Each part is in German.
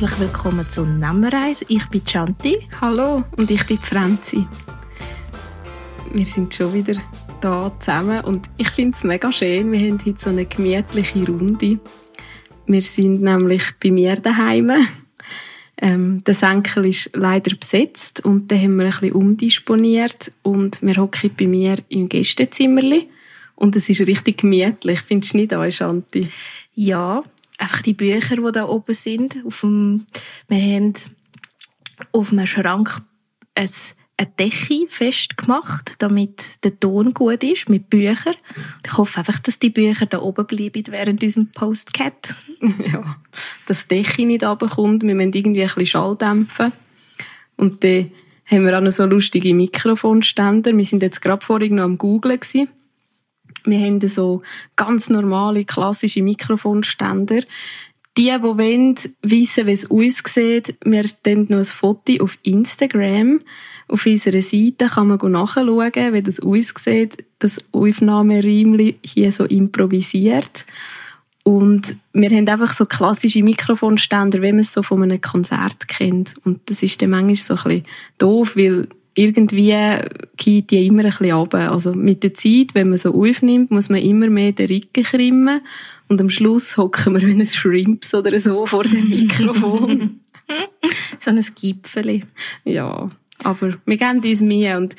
Herzlich willkommen zu Nemmereis. Ich bin Chanti. Hallo und ich bin Franzi. Wir sind schon wieder da zusammen und ich finde es mega schön. Wir haben heute so eine gemütliche Runde. Wir sind nämlich bei mir daheim. Ähm, der Senkel ist leider besetzt und dann haben wir ein bisschen umdisponiert und wir hocken bei mir im Gästezimmer und es ist richtig gemütlich. Findest du nicht auch, Shanti? Ja, einfach die Bücher, die da oben sind. Auf dem, wir haben auf einem Schrank ein, eine Decke festgemacht, damit der Ton gut ist, mit Büchern. Ich hoffe einfach, dass die Bücher da oben bleiben während unserem Postcat. ja, dass die Decke nicht runterkommt. Wir müssen irgendwie ein bisschen Schall dämpfen. Und dann haben wir auch noch so lustige Mikrofonständer. Wir sind jetzt gerade vorhin noch am Googlen. Wir haben so ganz normale, klassische Mikrofonständer. Die, die wollen, wissen, wie es aussieht, wir stellen noch ein Foto auf Instagram. Auf unserer Seite kann man nachschauen, wie das aussieht, das Aufnahmeräumchen hier so improvisiert. Und wir haben einfach so klassische Mikrofonständer, wie man es so von einem Konzert kennt. Und das ist dann manchmal so ein bisschen doof, weil irgendwie geht die immer ein bisschen runter. Also mit der Zeit, wenn man so aufnimmt, muss man immer mehr den Rücken krimmen und am Schluss hocken wir wie ein Shrimps oder so vor dem Mikrofon. so ein Gipfeli. Ja, aber wir geben uns Mühe und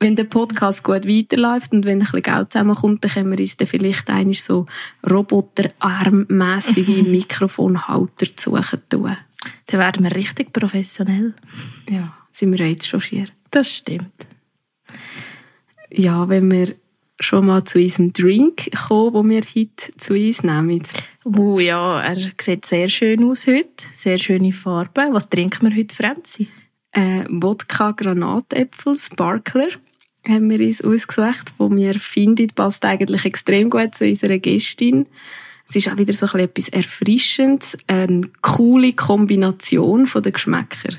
wenn der Podcast gut weiterläuft und wenn ein bisschen Geld zusammenkommt, dann können wir uns dann vielleicht einmal so roboterarmmässige Mikrofonhalter suchen tun. Dann werden wir richtig professionell. Ja sind wir jetzt schon schier. Das stimmt. Ja, wenn wir schon mal zu unserem Drink kommen, den wir heute zu uns nehmen. Oh ja, er sieht sehr schön aus heute. Sehr schöne Farben. Was trinken wir heute, Franzi? Äh, Wodka Granatäpfel Sparkler haben wir uns ausgesucht, wo wir finden, passt eigentlich extrem gut zu unserer Gästin. Es ist auch wieder so etwas Erfrischendes, eine coole Kombination von den Geschmäckern.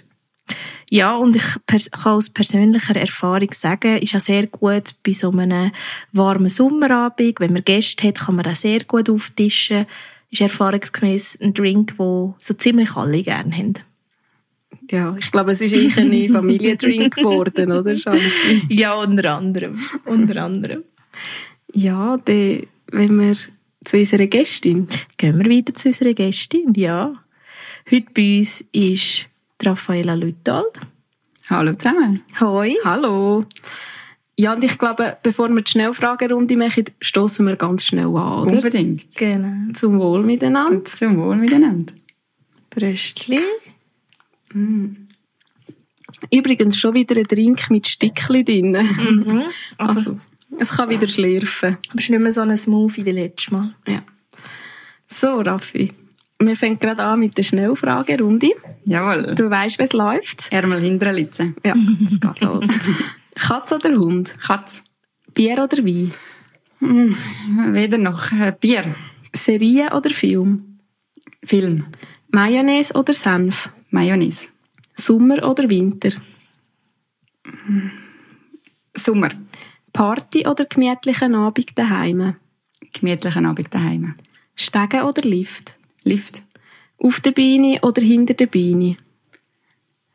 Ja, und ich kann aus persönlicher Erfahrung sagen, ist auch sehr gut bei so einem warmen Sommerabend. Wenn man Gäste hat, kann man auch sehr gut auftischen. Ist erfahrungsgemäß ein Drink, den so ziemlich alle gerne haben. Ja, ich glaube, es ist eigentlich ein Familiendrink geworden, oder, Shanti? Ja, unter anderem. Unter anderem. Ja, dann, wenn wir zu unserer Gästin. Gehen wir wieder zu unserer Gästin, ja. Heute bei uns ist Raffaella Lüttold. Hallo zusammen. Hoi. Hallo. Ja, und ich glaube, bevor wir die Schnellfragerunde machen, stoßen wir ganz schnell an, oder? Unbedingt. Genau. Zum Wohl miteinander. Zum Wohl miteinander. Bröstli. Mm. Übrigens schon wieder ein Drink mit Stückchen drin. Mhm. Also, es kann wieder schlürfen. Aber es ist nicht mehr so ein Smoothie wie letztes Mal. Ja. So, Raffi. Wir fangen gerade an mit der Schnellfragerunde. Jawohl. Du weißt, wie es läuft. Ärmel hinterlitzen. Ja, es geht los. Katz oder Hund? Katz. Bier oder Wein? Hm, weder noch. Äh, Bier. Serie oder Film? Film. Mayonnaise oder Senf? Mayonnaise. Sommer oder Winter? Sommer. Party oder gemütlichen Abend daheim? Gemütlichen Abend daheim. Stegen oder Lift? Lift. Auf der Beine oder hinter der Beine?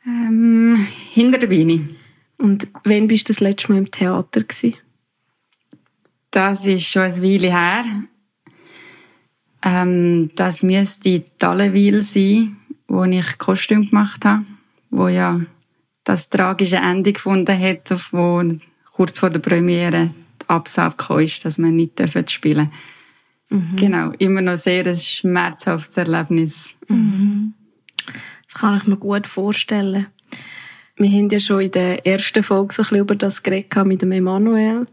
Ähm, hinter der Beine. Und wann bist du das letzte Mal im Theater? Gewesen? Das ist schon ein Weile her. Ähm, das müsste Tallenwil sein, wo ich Kostüm gemacht habe, wo ja das tragische Ende gefunden hat, wo kurz vor der Premiere die Absage ist, dass man nicht spielen darf. Mhm. Genau, immer noch sehr ein schmerzhaftes Erlebnis. Mhm. Das kann ich mir gut vorstellen. Wir haben ja schon in der ersten Folge so ein bisschen über das geredet mit dem Emanuel.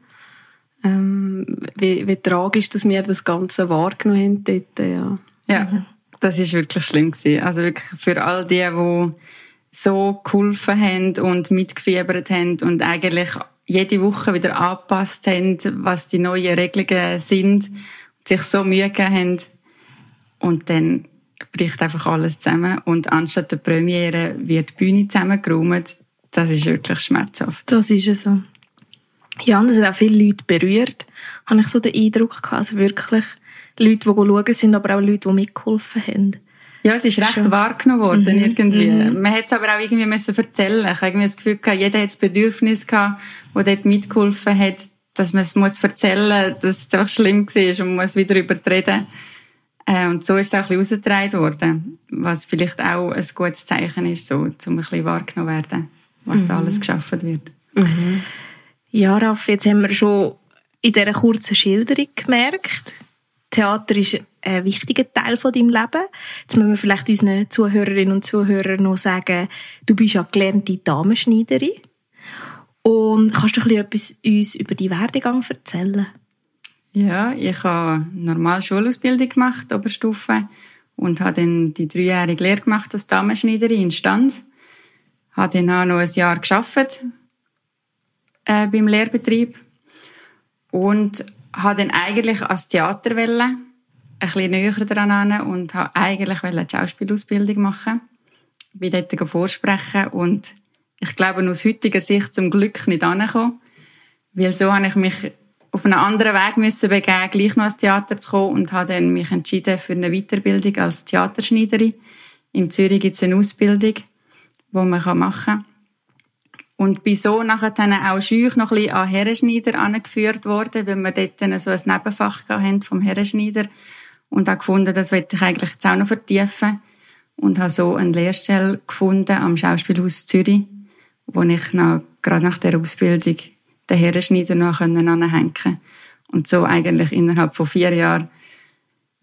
Ähm, wie, wie tragisch, dass wir das Ganze wahrgenommen haben dort, ja. Ja, das ist wirklich schlimm gewesen. Also wirklich für all die, die so geholfen haben und mitgefiebert haben und eigentlich jede Woche wieder angepasst haben, was die neuen Regelungen sind sich so Mühe gegeben haben. Und dann bricht einfach alles zusammen. Und anstatt der Premiere wird die Bühne zusammengeräumt. Das ist wirklich schmerzhaft. Das ist es so. Ja, und das hat auch viele Leute berührt, habe ich so den Eindruck gehabt. Also wirklich Leute, die schauen, sind aber auch Leute, die mitgeholfen haben. Ja, es ist recht schon. wahrgenommen worden, mhm. irgendwie. Mhm. Man hat es aber auch irgendwie müssen erzählen. Ich habe irgendwie das Gefühl gehabt, jeder hat das Bedürfnis gehabt, der dort mitgeholfen hat, dass man es muss erzählen muss, dass es einfach schlimm war und man muss wieder darüber reden. Äh, und so ist es auch ein bisschen rausgetragen worden. Was vielleicht auch ein gutes Zeichen ist, so, um ein bisschen wahrgenommen werden, was mhm. da alles geschaffen wird. Mhm. Ja, Raff, jetzt haben wir schon in dieser kurzen Schilderung gemerkt, Theater ist ein wichtiger Teil von deinem Leben. Jetzt müssen wir vielleicht unseren Zuhörerinnen und Zuhörern noch sagen, du bist ja gelernte Damenschneiderin. Und kannst du etwas uns über deinen Werdegang erzählen? Ja, ich habe normal Schulausbildung gemacht, Oberstufe, und habe dann die dreijährige Lehre gemacht als Damenschneiderin in Stanz. Habe dann auch noch ein Jahr gearbeitet äh, beim Lehrbetrieb und habe dann eigentlich als Theater wollen, ein bisschen näher daran und habe eigentlich eine Schauspielausbildung machen. Ich bin dort vorsprechen und ich glaube, aus heutiger Sicht zum Glück nicht angekommen. Weil so habe ich mich auf einen anderen Weg müssen begeben, gleich noch ans Theater zu kommen und habe dann mich entschieden für eine Weiterbildung als Theaterschneiderin. In Zürich gibt es eine Ausbildung, die man machen kann. Und bin so nachher dann auch schüch noch ein bisschen an Herrenschneider angeführt worden, weil wir dort so ein Nebenfach haben vom Herrenschneider. Und habe gefunden, das wollte ich eigentlich jetzt auch noch vertiefen. Und habe so eine Lehrstelle gefunden am Schauspielhaus Zürich, wo ich noch, gerade nach der Ausbildung den Herrenschneider noch anhängen konnte. Und so eigentlich innerhalb von vier Jahren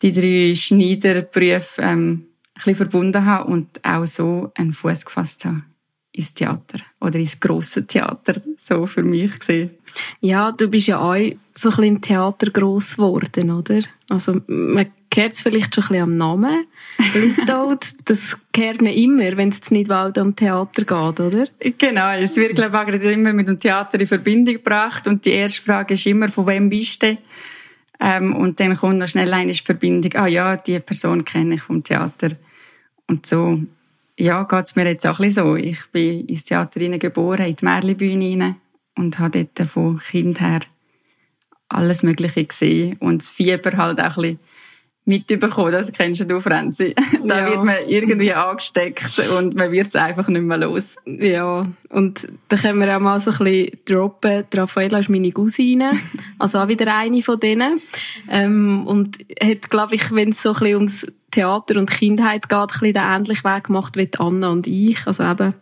die drei Schneiderberufe ähm, ein verbunden habe und auch so einen Fuß gefasst habe ins Theater oder ins grosse Theater, so für mich gesehen. Ja, du bist ja auch so ein bisschen im Theater gross geworden, oder? Also man kennt es vielleicht schon ein bisschen am Namen. Lüthold, das kennt man immer, wenn es nicht Wald am Theater geht, oder? Genau, es wird glaube ich immer mit dem Theater in Verbindung gebracht und die erste Frage ist immer, von wem bist du? Ähm, und dann kommt noch schnell eine Verbindung, ah ja, die Person kenne ich vom Theater. Und so ja, geht es mir jetzt auch ein bisschen so. Ich bin ins Theater geboren, in die Märlibühne und habe dort von Kind her alles Mögliche gesehen und das Fieber halt auch ein bisschen mitbekommen. Das kennst du, Franzi. da ja. wird man irgendwie angesteckt und man wird es einfach nicht mehr los. Ja, und da können wir auch mal so ein bisschen droppen. Die Raffaella ist meine Cousine, also auch wieder eine von denen. Ähm, und hat, glaube ich, wenn es so ein bisschen ums Theater und Kindheit geht, ein bisschen den ähnlichen Weg gemacht wie Anna und ich. Also eben,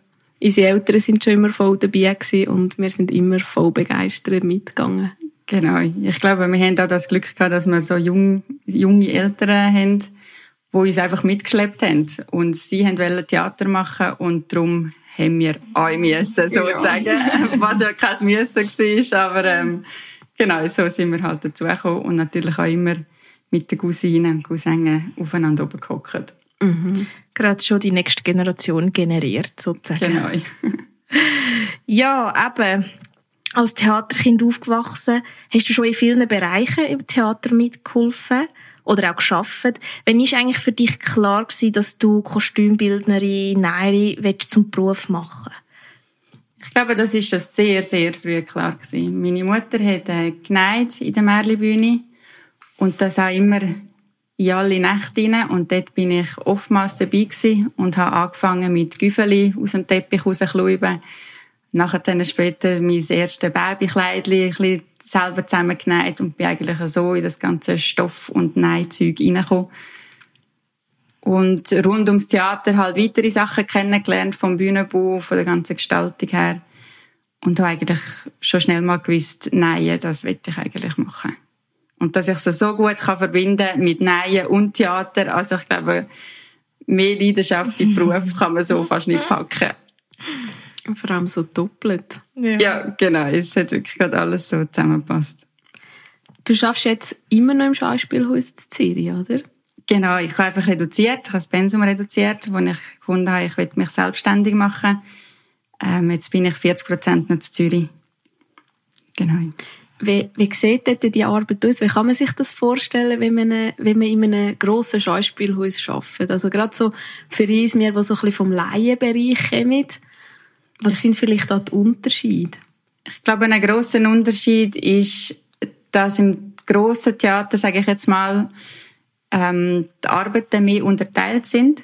unsere Eltern sind schon immer voll dabei gewesen und wir sind immer voll begeistert mitgegangen. Genau. Ich glaube, wir haben auch das Glück gehabt, dass wir so jung, junge Eltern haben, die uns einfach mitgeschleppt haben. Und sie wollten Theater machen und darum haben wir auch müssen, sozusagen. Ja. Was ja kein Müssen war, aber ähm, genau, so sind wir halt dazugekommen und natürlich auch immer mit den Cousinen und Cousinen aufeinander oben gehockt. Mhm. Gerade schon die nächste Generation generiert, sozusagen. Genau. ja, eben als Theaterkind aufgewachsen, hast du schon in vielen Bereichen im Theater mitgeholfen oder auch geschafft. Wann ist eigentlich für dich klar gewesen, dass du Kostümbildnerin, Näherin zum Beruf machen Ich glaube, das ist schon sehr, sehr früh klar gewesen. Meine Mutter hat äh, genäht in der Märlibühne und das auch immer in alle Nächte rein. Und dort bin ich oftmals dabei und habe angefangen mit Güffeli aus dem Teppich rauszukluben Nachher dann später mein erstes Babykleidchen selber zusammengenäht und bin eigentlich so in das ganze Stoff- und Nähzeug reingekommen. Und rund ums Theater halt weitere Sachen kennengelernt, vom Bühnenbau, von der ganzen Gestaltung her. Und habe eigentlich schon schnell mal gewusst, Nähen, das will ich eigentlich machen. Und dass ich es so gut kann verbinden mit Nähen und Theater, also ich glaube, mehr Leidenschaft im Beruf kann man so fast nicht packen. Vor allem so doppelt. Ja. ja, genau. Es hat wirklich gerade alles so zusammengepasst. Du schaffst jetzt immer noch im Schauspielhaus in Zürich, oder? Genau, ich habe einfach reduziert, ich habe das Pensum reduziert, wo ich gefunden habe, ich will mich selbstständig machen. Ähm, jetzt bin ich 40 Prozent noch in Zürich. Genau. Wie, wie sieht denn die Arbeit aus? Wie kann man sich das vorstellen, wenn man, wenn man in einem grossen Schauspielhaus arbeitet? Also gerade so für uns, wir, die so ein bisschen vom Laienbereich kommen, was sind vielleicht da die Unterschiede? Ich glaube, ein grosser Unterschied ist, dass im grossen Theater, sage ich jetzt mal, ähm, die Arbeiten mehr unterteilt sind.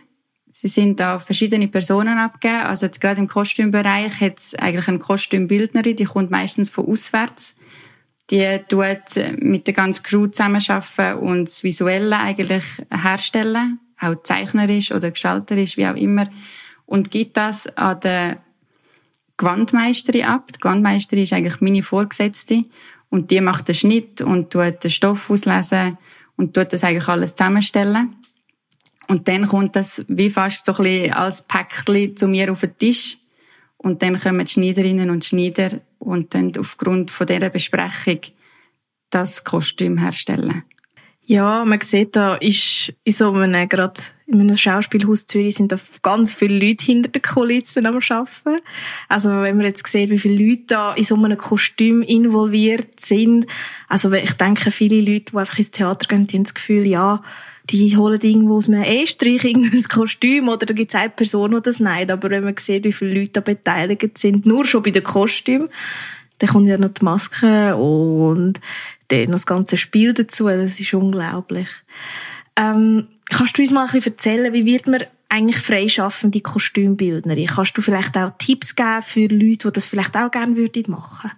Sie sind da verschiedene Personen abgegeben. Also jetzt gerade im Kostümbereich hat es eigentlich eine Kostümbildnerin, die kommt meistens von auswärts. Die tut mit der ganzen Crew zusammenarbeiten und das Visuelle eigentlich herstellen, auch zeichnerisch oder gestalterisch, wie auch immer, und gibt das an der Gewandmeisterin ab. Die Gewandmeisterin ist eigentlich meine Vorgesetzte und die macht den Schnitt und tut den Stoff auslesen und tut das eigentlich alles zusammenstellen. Und dann kommt das wie fast so ein bisschen als Päckchen zu mir auf den Tisch. Und dann kommen die Schneiderinnen und Schneider und dann aufgrund von dieser Besprechung das Kostüm herstellen. Ja, man sieht, da ist in so einem, gerade in einem Schauspielhaus Zürich sind da ganz viele Leute hinter den Kulissen am Arbeiten. Also, wenn man jetzt sieht, wie viele Leute da in so einem Kostüm involviert sind. Also, ich denke, viele Leute, die einfach ins Theater gehen, die haben das Gefühl, ja, die holen irgendwo aus einem E-Strich ein Kostüm oder da gibt es eine Person, die das nicht. Aber wenn man sieht, wie viele Leute da beteiligt sind, nur schon bei den Kostümen, dann kommt ja noch die Maske und das ganze Spiel dazu. Das ist unglaublich. Ähm, kannst du uns mal ein bisschen erzählen, wie wird man eigentlich freischaffende Kostümbildnerin? Kannst du vielleicht auch Tipps geben für Leute, die das vielleicht auch gerne würden machen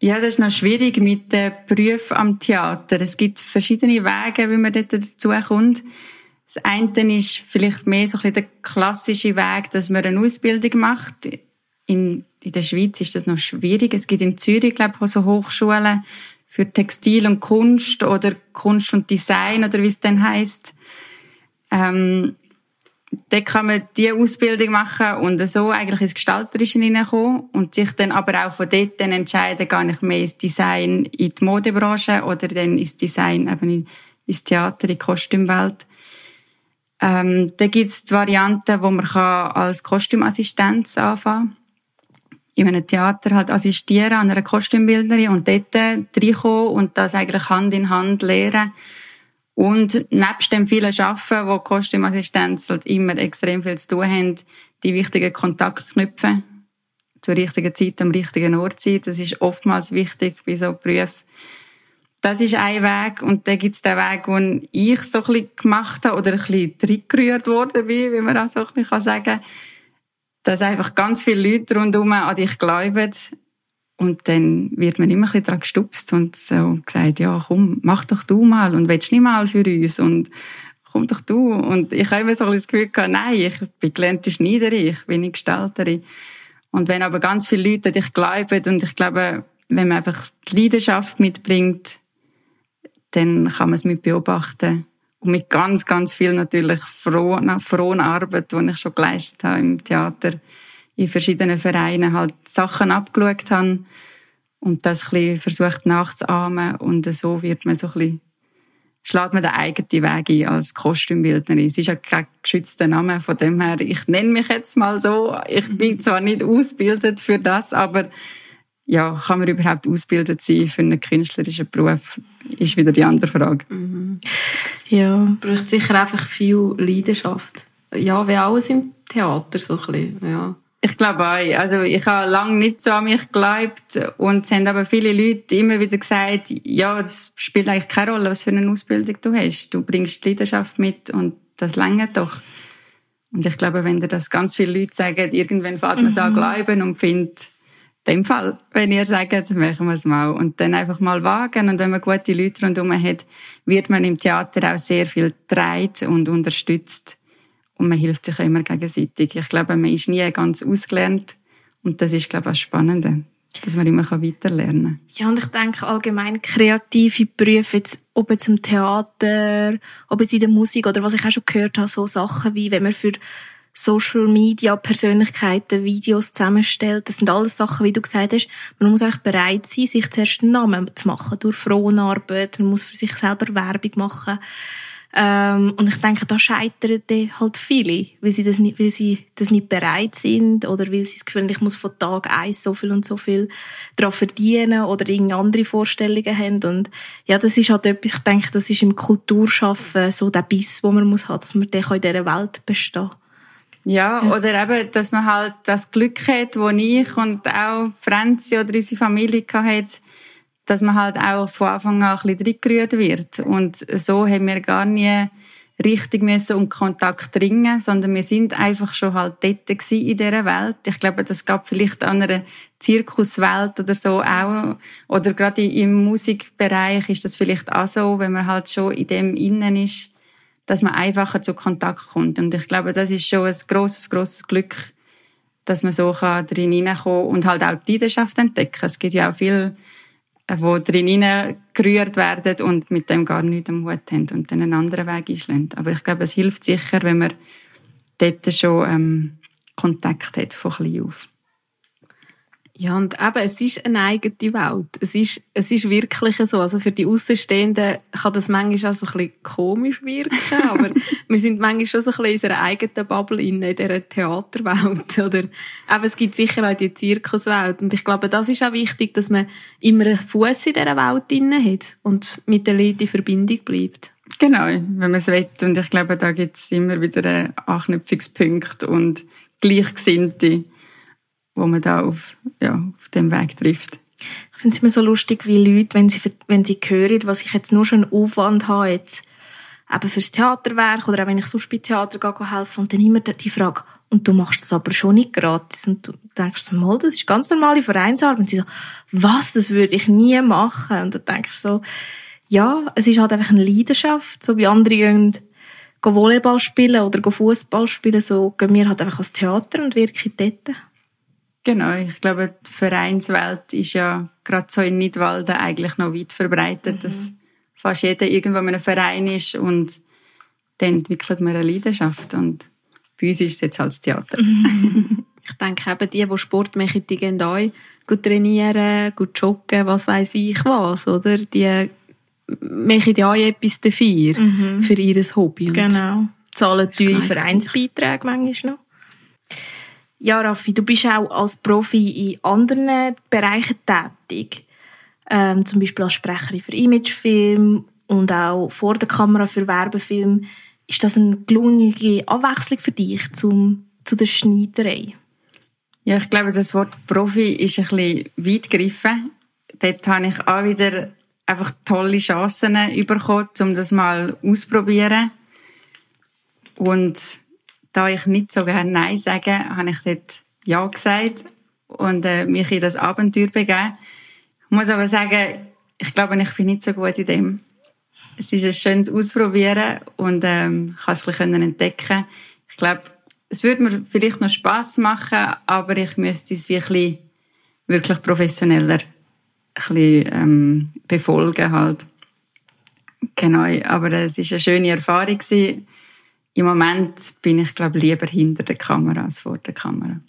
ja, das ist noch schwierig mit den Berufen am Theater. Es gibt verschiedene Wege, wie man dort dazu kommt. Das eine ist vielleicht mehr so ein bisschen der klassische Weg, dass man eine Ausbildung macht. In, in der Schweiz ist das noch schwierig. Es gibt in Zürich, glaube ich, so Hochschulen für Textil und Kunst oder Kunst und Design oder wie es dann heißt. Ähm, dann kann man diese Ausbildung machen und so eigentlich ins Gestalterische hineinkommen und sich dann aber auch von dort dann entscheiden, gehe ich mehr ins Design in die Modebranche oder dann ins Design eben ins Theater, in die Kostümwelt. Ähm, dann gibt es die Variante, wo man kann als Kostümassistenz anfangen in einem Theater halt assistieren an einer Kostümbildnerin und dort reinkommen und das eigentlich Hand in Hand lernen und nebst dem vielen Arbeiten, wo Kostümassistenz halt immer extrem viel zu tun haben, die wichtigen Kontakte knüpfen, zur richtigen Zeit am richtigen Ort sein. Das ist oftmals wichtig bei so Berufen. Das ist ein Weg. Und dann gibt es den Weg, den ich so ein bisschen gemacht habe oder ein bisschen reingerührt worden bin, wie man auch so ein bisschen sagen kann. Dass einfach ganz viele Leute rundherum an dich glauben und dann wird man immer ein bisschen daran gestupst und so gesagt, ja, komm, mach doch du mal und willst nicht mal für uns und komm doch du. Und ich habe immer so ein das Gefühl gehabt, nein, ich bin gelernte Schneiderin, ich bin nicht Gestalterin. Und wenn aber ganz viele Leute dich glauben und ich glaube, wenn man einfach die Leidenschaft mitbringt, dann kann man es mit beobachten. Und mit ganz, ganz viel natürlich frohen, frohen Arbeit, die ich schon geleistet habe im Theater in verschiedenen Vereinen halt Sachen abgeschaut habe und das ein versucht nachzuahmen und so wird man so ein bisschen schlägt man den eigenen Weg ein als Kostümbildnerin. Es ist ja kein geschützter Name, von dem her, ich nenne mich jetzt mal so. Ich bin mhm. zwar nicht ausgebildet für das, aber ja, kann man überhaupt ausgebildet sein für einen künstlerischen Beruf, ist wieder die andere Frage. Mhm. Ja, braucht sicher einfach viel Leidenschaft. Ja, wie alles im Theater so ein bisschen, ja. Ich glaube auch. Also ich habe lange nicht so an mich geglaubt und es haben aber viele Leute immer wieder gesagt, ja, das spielt eigentlich keine Rolle, was für eine Ausbildung du hast. Du bringst die Leidenschaft mit und das längert doch. Und ich glaube, wenn dir das ganz viele Leute sagen, irgendwann fällt man mhm. so an glauben und findet, in dem Fall, wenn ihr sagt, machen wir es mal. Und dann einfach mal wagen. Und wenn man gute Leute rundherum hat, wird man im Theater auch sehr viel getragen und unterstützt und man hilft sich auch immer gegenseitig. Ich glaube, man ist nie ganz ausgelernt und das ist, glaube ich, das Spannende, dass man immer weiterlernen kann. Ja, und ich denke allgemein kreative Berufe, jetzt, ob jetzt im Theater, ob jetzt in der Musik oder was ich auch schon gehört habe, so Sachen wie, wenn man für Social Media Persönlichkeiten Videos zusammenstellt. Das sind alles Sachen, wie du gesagt hast. Man muss einfach bereit sein, sich zuerst einen Namen zu machen durch Fronarbeit. Man muss für sich selber Werbung machen. Ähm, und ich denke, da scheitern halt viele, weil sie, das nicht, weil sie das nicht bereit sind oder weil sie das Gefühl haben, ich muss von Tag eins so viel und so viel daran verdienen oder irgendeine andere Vorstellungen haben. Und ja, das ist halt etwas, ich denke, das ist im Kulturschaffen so der Biss, den man muss haben, dass man in dieser Welt bestehen ja, ja, oder eben, dass man halt das Glück hat, wo ich und auch Franzi oder unsere Familie hatten, dass man halt auch von Anfang an ein bisschen gerührt wird. Und so haben wir gar nie richtig müssen um Kontakt dringen, sondern wir sind einfach schon halt dort in dieser Welt. Ich glaube, das gab vielleicht an einer Zirkuswelt oder so auch, oder gerade im Musikbereich ist das vielleicht auch so, wenn man halt schon in dem Innen ist, dass man einfacher zu Kontakt kommt. Und ich glaube, das ist schon ein grosses, grosses Glück, dass man so drin hineinkommen und halt auch die Leidenschaft entdecken. Es gibt ja auch viele die drin gerührt werden und mit dem gar nichts am Hut haben und dann einen anderen Weg einschlagen. Aber ich glaube, es hilft sicher, wenn man dort schon ähm, Kontakt hat von klein auf. Ja, und eben, es ist eine eigene Welt. Es ist, es ist wirklich so. Also für die Außenstehenden kann das manchmal auch so ein bisschen komisch wirken, aber wir sind manchmal schon so ein bisschen in unserer eigenen Bubble in, in dieser Theaterwelt. Oder eben, es gibt sicher auch die Zirkuswelt. Und ich glaube, das ist auch wichtig, dass man immer einen Fuß in dieser Welt drin hat und mit den Leuten in Verbindung bleibt. Genau, wenn man es will. Und ich glaube, da gibt es immer wieder einen Anknüpfungspunkt und Gleichgesinnte wo man da auf, ja, auf dem Weg trifft. Ich finde es immer so lustig, wie Leute, wenn sie, wenn sie hören, was ich jetzt nur schon Aufwand habe, jetzt eben fürs Theaterwerk oder auch wenn ich sonst bei Theater gehe, helfen und dann immer die Frage, und du machst das aber schon nicht gratis. Und du denkst mal, das ist ganz normale Vereinsarbeit. Und sie so, was, das würde ich nie machen. Und dann denkst du so, ja, es ist halt einfach eine Leidenschaft, so wie andere gehen Volleyball spielen oder Fußball spielen, so gehen wir halt einfach ans Theater und wirken dort. Genau, ich glaube, die Vereinswelt ist ja gerade so in Nidwalden eigentlich noch weit verbreitet, mhm. dass fast jeder irgendwo in einem Verein ist und dann entwickelt man eine Leidenschaft und bei uns ist es jetzt halt das Theater. ich denke eben, die, die Sport machen, die gehen auch gut trainieren, gut joggen, was weiß ich was, oder? Die machen ja auch etwas dafür, mhm. für ihr Hobby. Genau. Zahlen teure Vereinsbeiträge manchmal noch. Ja, Raffi, du bist auch als Profi in anderen Bereichen tätig. Ähm, zum Beispiel als Sprecherin für Imagefilm und auch vor der Kamera für Werbefilm. Ist das eine gelungene Abwechslung für dich zum, zu der Schneiderei? Ja, ich glaube, das Wort Profi ist ein bisschen weit gegriffen. Dort habe ich auch wieder einfach tolle Chancen bekommen, um das mal auszuprobieren. Und da ich nicht so gerne Nein sage, habe ich dort Ja gesagt und äh, mich in das Abenteuer begeben. Ich muss aber sagen, ich glaube, ich bin nicht so gut in dem. Es ist ein schönes Ausprobieren und ähm, kann es entdecken. Ich glaube, es würde mir vielleicht noch Spaß machen, aber ich müsste es wirklich, wirklich professioneller bisschen, ähm, befolgen halt. Genau, aber es ist eine schöne Erfahrung gewesen im Moment bin ich, glaube lieber hinter der Kamera als vor der Kamera.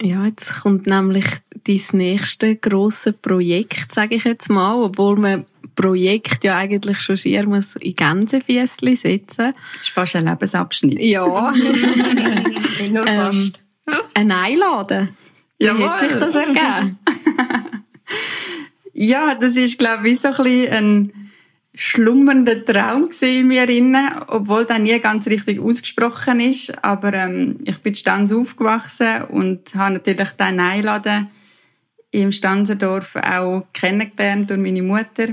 Ja, jetzt kommt nämlich dein nächste grosse Projekt, sage ich jetzt mal, obwohl man Projekt ja eigentlich schon schier muss in Gänsefüßchen setzen. Das ist fast ein Lebensabschnitt. Ja. Nicht nur fast. Ähm, ein Einladen. Wie Jawohl. hat sich das ergeben? ja, das ist, glaube ich, so ein bisschen ein schlummernder Traum in mir inne, obwohl der nie ganz richtig ausgesprochen ist. Aber ähm, ich bin Stanz aufgewachsen und habe natürlich den Einladen im Stanzerdorf auch kennengelernt durch meine Mutter.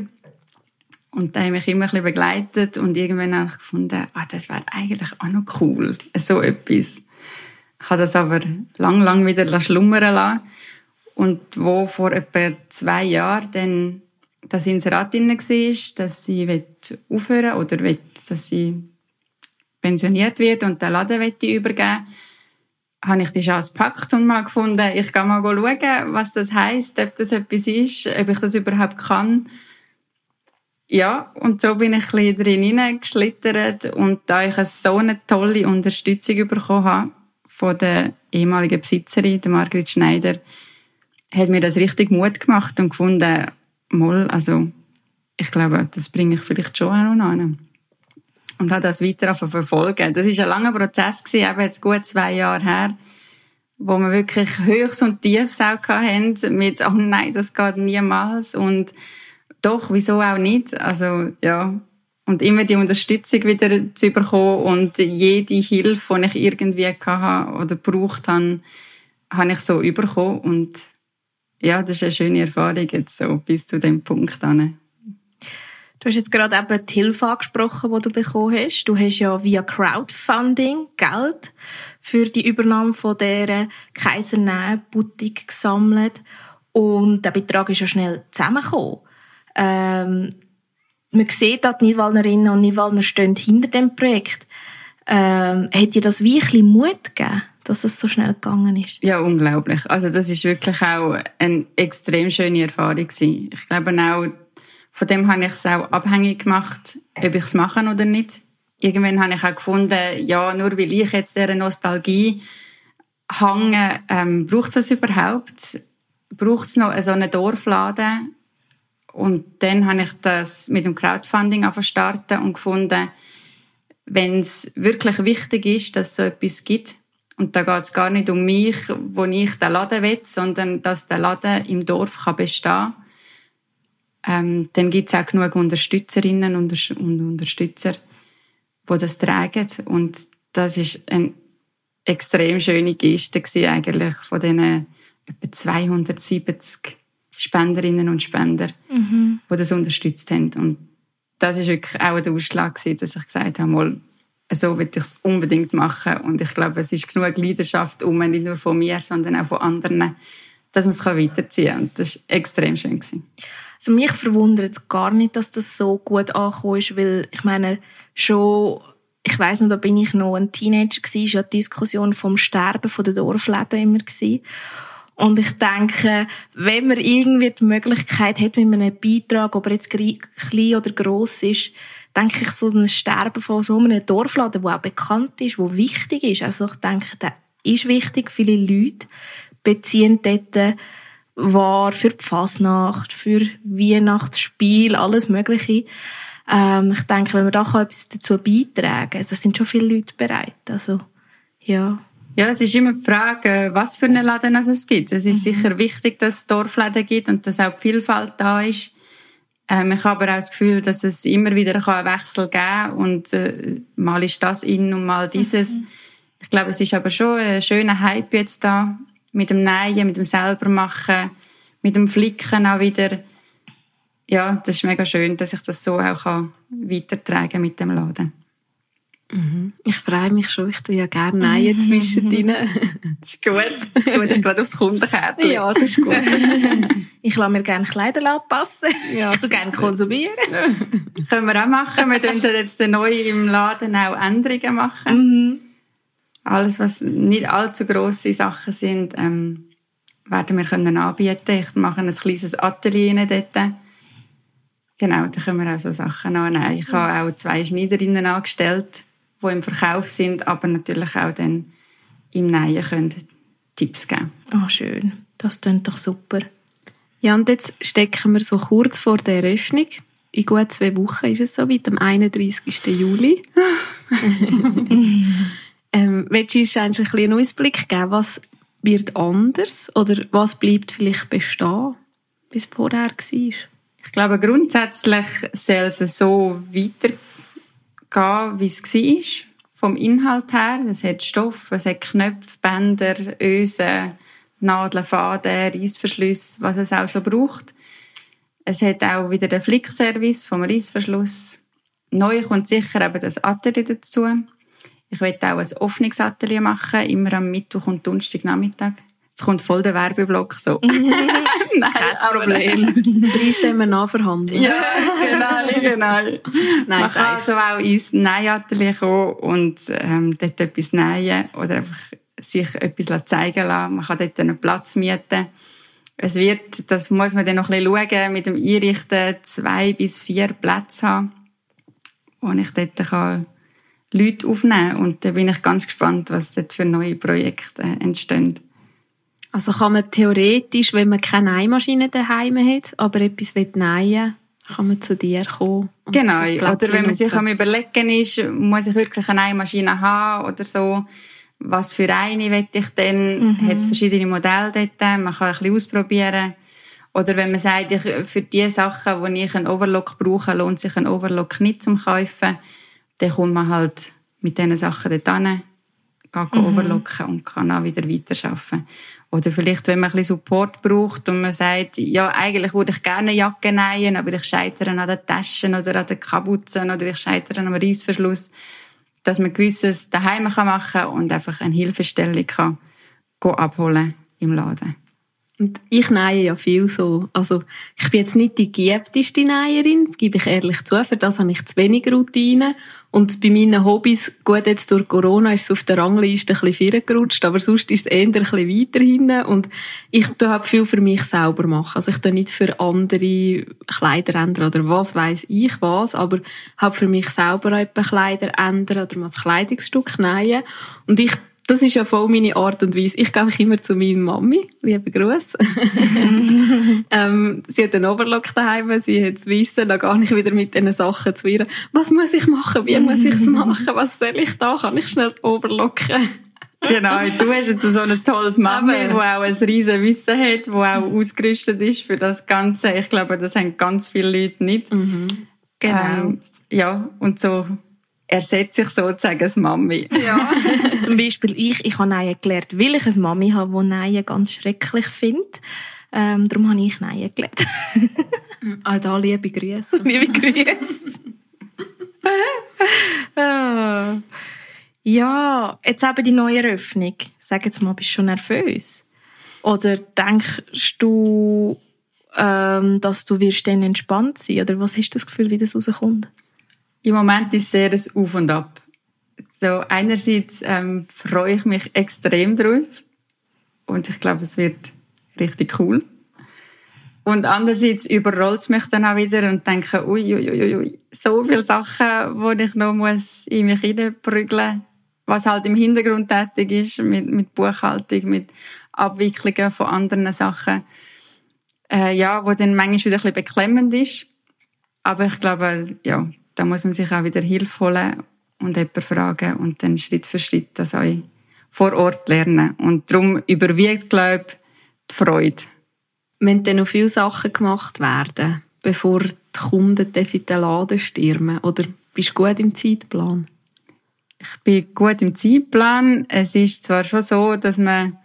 Und da habe mich immer ein begleitet und irgendwann habe ich gefunden, ah, das wäre eigentlich auch noch cool, so etwas. Ich habe das aber lang, lang wieder schlummern lassen. Und wo vor etwa zwei Jahren dann das Inserat drin war, dass sie aufhören oder will, dass sie pensioniert wird und den Laden übergeben habe ich die Chance gepackt und mal gefunden, ich gehe mal schauen, was das heisst, ob das etwas ist, ob ich das überhaupt kann. Ja, und so bin ich ein bisschen drin geschlittert und da ich so eine tolle Unterstützung bekommen habe von der ehemaligen Besitzerin, der Margrit Schneider, hat mir das richtig Mut gemacht und gefunden, mal, also ich glaube, das bringe ich vielleicht schon auch noch an. Und habe das weiter verfolgen. Das war ein langer Prozess, gewesen, eben jetzt gut zwei Jahre her, wo wir wirklich Höchst und Tiefs auch hatten, mit, oh nein, das geht niemals und doch, wieso auch nicht? Also, ja. Und immer die Unterstützung wieder zu bekommen und jede Hilfe, die ich irgendwie hatte oder gebraucht habe, habe ich so bekommen und ja, das ist eine schöne Erfahrung jetzt so bis zu dem Punkt an. Du hast jetzt gerade eben die Hilfe angesprochen, die du bekommen hast. Du hast ja via Crowdfunding Geld für die Übernahme von dieser Kaisernäh-Boutique gesammelt. Und der Betrag ist ja schnell zusammengekommen. Ähm, man sieht, dass die Nidwaldnerinnen und Nidwaldner stehen hinter dem Projekt. Ähm, hat dir das wie ein Mut gegeben, dass es so schnell gegangen ist? Ja, unglaublich. Also das ist wirklich auch eine extrem schöne Erfahrung gewesen. Ich glaube auch, von dem habe ich es auch abhängig gemacht, ob ich es mache oder nicht. Irgendwann habe ich auch gefunden, ja, nur weil ich jetzt dieser Nostalgie hänge, ähm, braucht es das überhaupt? Braucht es noch so einen Dorfladen? Und dann habe ich das mit dem Crowdfunding starten und gefunden, wenn es wirklich wichtig ist, dass es so etwas gibt, und da geht es gar nicht um mich, wo ich den Laden will, sondern dass der Laden im Dorf kann bestehen kann, ähm, dann gibt es auch genug Unterstützerinnen und Unterstützer, die das tragen. Und das ist eine extrem schöne Geste eigentlich von diesen etwa 270 Spenderinnen und Spender, mhm. die das unterstützt haben. Und das ist wirklich auch der Ausschlag dass ich gesagt habe, mal, so will ich es unbedingt machen. Und ich glaube, es ist genug Leidenschaft um, nicht nur von mir, sondern auch von anderen, dass man es weiterziehen kann. Und das war extrem schön. Gewesen. Also mich verwundert es gar nicht, dass das so gut angekommen ist, weil ich meine, schon, ich weiß noch, da bin ich noch ein Teenager gewesen, ist ja die Diskussion vom Sterben von der Dorfläden immer gewesen. Und ich denke, wenn man irgendwie die Möglichkeit hat, mit einem Beitrag, ob er jetzt klein oder gross ist, denke ich, so ein Sterben von so einem Dorfladen, der auch bekannt ist, der wichtig ist. Also ich denke, der ist wichtig. Viele Leute beziehen dort war für die Fasnacht, für Weihnachtsspiel, alles Mögliche. Ähm, ich denke, wenn wir da etwas dazu beitragen kann, da sind schon viele Leute bereit. Also, ja. Ja, es ist immer die Frage, was für einen Laden es gibt. Es ist mhm. sicher wichtig, dass es Dorfläden gibt und dass auch die Vielfalt da ist. Ähm, ich habe aber auch das Gefühl, dass es immer wieder einen Wechsel geben kann und äh, mal ist das in und mal dieses. Mhm. Ich glaube, es ist aber schon ein schöner Hype jetzt da mit dem Nähen, mit dem selbermachen, mit dem Flicken auch wieder. Ja, das ist mega schön, dass ich das so auch kann weitertragen mit dem Laden. Mhm. Ich freue mich schon, ich tue ja gerne Nähen zwischendrin. das ist gut. Ich tue dich gerade aufs Kundenkärtchen. Ja, das ist gut. ich lasse mir gerne Kleider anpassen. Ja, tue gerne konsumieren. Können wir auch machen. Wir tun jetzt neu im Laden auch Änderungen machen. Mhm alles, was nicht allzu grosse Sachen sind, ähm, werden wir können anbieten. Ich mache ein kleines Atelier dort. Genau, da können wir auch so Sachen annehmen. Ich habe auch zwei Schneiderinnen angestellt, die im Verkauf sind, aber natürlich auch dann im Nähen können Tipps geben. Ah, oh, schön. Das klingt doch super. Ja, und jetzt stecken wir so kurz vor der Eröffnung. In gut zwei Wochen ist es soweit, am 31. Juli. Ähm, willst du uns eigentlich einen Ausblick geben, was wird anders oder was bleibt vielleicht bestehen, wie es vorher war? Ich glaube, grundsätzlich soll es so weitergehen, wie es war. Vom Inhalt her. Es hat Stoff, es hat Knöpfe, Bänder, Ösen, Nadeln, Faden, Reissverschlüsse, was es auch so braucht. Es hat auch wieder den Flickservice vom Reissverschluss. Neu kommt sicher eben das Atelier dazu. Ich werde auch ein Öffnungsatelier machen, immer am Mittwoch und Donnerstagnachmittag. Jetzt kommt voll der Werbeblock so. Nein, kein Problem. Preis den wir nachverhandeln. Ja, genau, genau. Nein, Man kann also auch ins Nähatelier kommen und ähm, dort etwas nähen oder einfach sich etwas zeigen lassen. Man kann dort einen Platz mieten. Es wird, das muss man dann noch ein bisschen schauen, mit dem Einrichten zwei bis vier Plätze haben, wo ich dort kann Leute aufnehmen. Und da bin ich ganz gespannt, was dort für neue Projekte entstehen. Also kann man theoretisch, wenn man keine Nähmaschine daheim hat, aber etwas nähen kann man zu dir kommen. Genau. Oder wenn man sich am überlegen ist, muss ich wirklich eine Nähmaschine haben oder so. Was für eine will ich denn? Mhm. Hat es verschiedene Modelle dort? Man kann ein bisschen ausprobieren. Oder wenn man sagt, ich, für die Sachen, wo ich einen Overlock brauche, lohnt sich ein Overlock nicht zum Kaufen dann kommt man halt mit diesen Sachen dort hin, kann mhm. overlocken und kann auch wieder weiterarbeiten. Oder vielleicht, wenn man ein bisschen Support braucht und man sagt, ja, eigentlich würde ich gerne eine Jacke nähen, aber ich scheitere an den Taschen oder an den Kapuzen oder ich scheitere einem Reissverschluss, dass man gewisses daheim machen kann und einfach eine Hilfestellung kann abholen im Laden. Und ich nähe ja viel so. Also, ich bin jetzt nicht die geübteste Näherin, gebe ich ehrlich zu. Für das habe ich zu wenig Routine. Und bei meinen Hobbys, gut, jetzt durch Corona ist es auf der Rangliste ein bisschen vorgerutscht, aber sonst ist es eher ein bisschen weiter hinten. Und ich tue halt viel für mich selber machen. Also ich tue nicht für andere Kleider ändern oder was weiß ich was, aber habe für mich selber etwas Kleider ändern oder mal ein Kleidungsstück nähen. Und ich das ist ja voll meine Art und Weise. Ich gehe immer zu meiner Mami. Liebe Grüße. ähm, sie hat einen Overlock daheim. Sie hat das Wissen, da gar nicht wieder mit diesen Sachen zu ihr. Was muss ich machen? Wie muss ich es machen? Was soll ich da? Kann ich schnell overlocken? genau, du hast jetzt so ein tolles Mami, wo auch ein riesen Wissen hat, wo auch ausgerüstet ist für das Ganze. Ich glaube, das haben ganz viele Leute nicht. Mhm. Genau. Ähm, ja, und so ersetze ich sozusagen das Mami. Ja. Zum Beispiel ich, ich habe Nein gelernt, weil ich eine Mami habe, die Nein ganz schrecklich findet. Ähm, darum habe ich Nein gelernt. ah, da liebe Grüße. liebe Grüße. Ah. Ja, jetzt eben die neue Eröffnung. Sag jetzt mal, bist du schon nervös? Oder denkst du, ähm, dass du wirst dann entspannt sein? Oder was hast du das Gefühl, wie das rauskommt? Im Moment ist sehr das Auf und Ab. So, einerseits ähm, freue ich mich extrem drauf und ich glaube, es wird richtig cool. Und andererseits überrollt es mich dann auch wieder und denke, ui, ui, ui, ui, so viele Sachen, die ich noch muss in mich hineinprügeln muss, was halt im Hintergrund tätig ist, mit, mit Buchhaltung, mit Abwicklungen von anderen Sachen, äh, ja, wo dann manchmal wieder ein bisschen beklemmend ist. Aber ich glaube, ja, da muss man sich auch wieder Hilfe holen und jemanden fragen und dann Schritt für Schritt das auch vor Ort lernen. Und darum überwiegt, glaube ich, die Freude. Wenn dann noch viele Sachen gemacht werden, bevor die Kunden in den Laden stürmen, oder bist du gut im Zeitplan? Ich bin gut im Zeitplan. Es ist zwar schon so, dass man,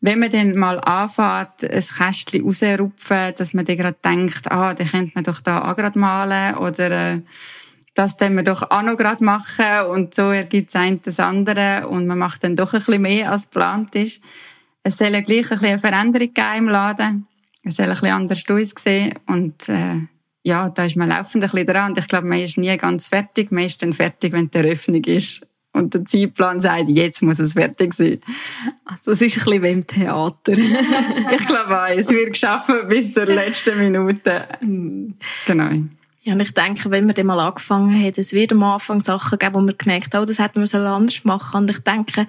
wenn man dann mal anfängt, ein Kästchen rausrupfen, dass man dann gerade denkt, ah, den könnte man doch da auch gerade malen oder äh, das können wir doch auch noch gerade machen und so ergibt es ein das andere und man macht dann doch ein bisschen mehr als geplant ist. Es soll ja gleich ein bisschen eine Veränderung geben im Laden. Es soll ein bisschen anders aussehen und äh, ja, da ist man laufend ein bisschen dran und ich glaube, man ist nie ganz fertig. Man ist dann fertig, wenn die Eröffnung ist und der Zeitplan sagt, jetzt muss es fertig sein. Also es ist ein bisschen wie im Theater. ich glaube auch, es wird geschaffen bis zur letzten Minute. Mm. genau. Ja, und ich denke, wenn wir dann mal angefangen haben, es wird am Anfang Sachen geben, wo wir gemerkt haben, oh, das hätten wir anders machen Und ich denke,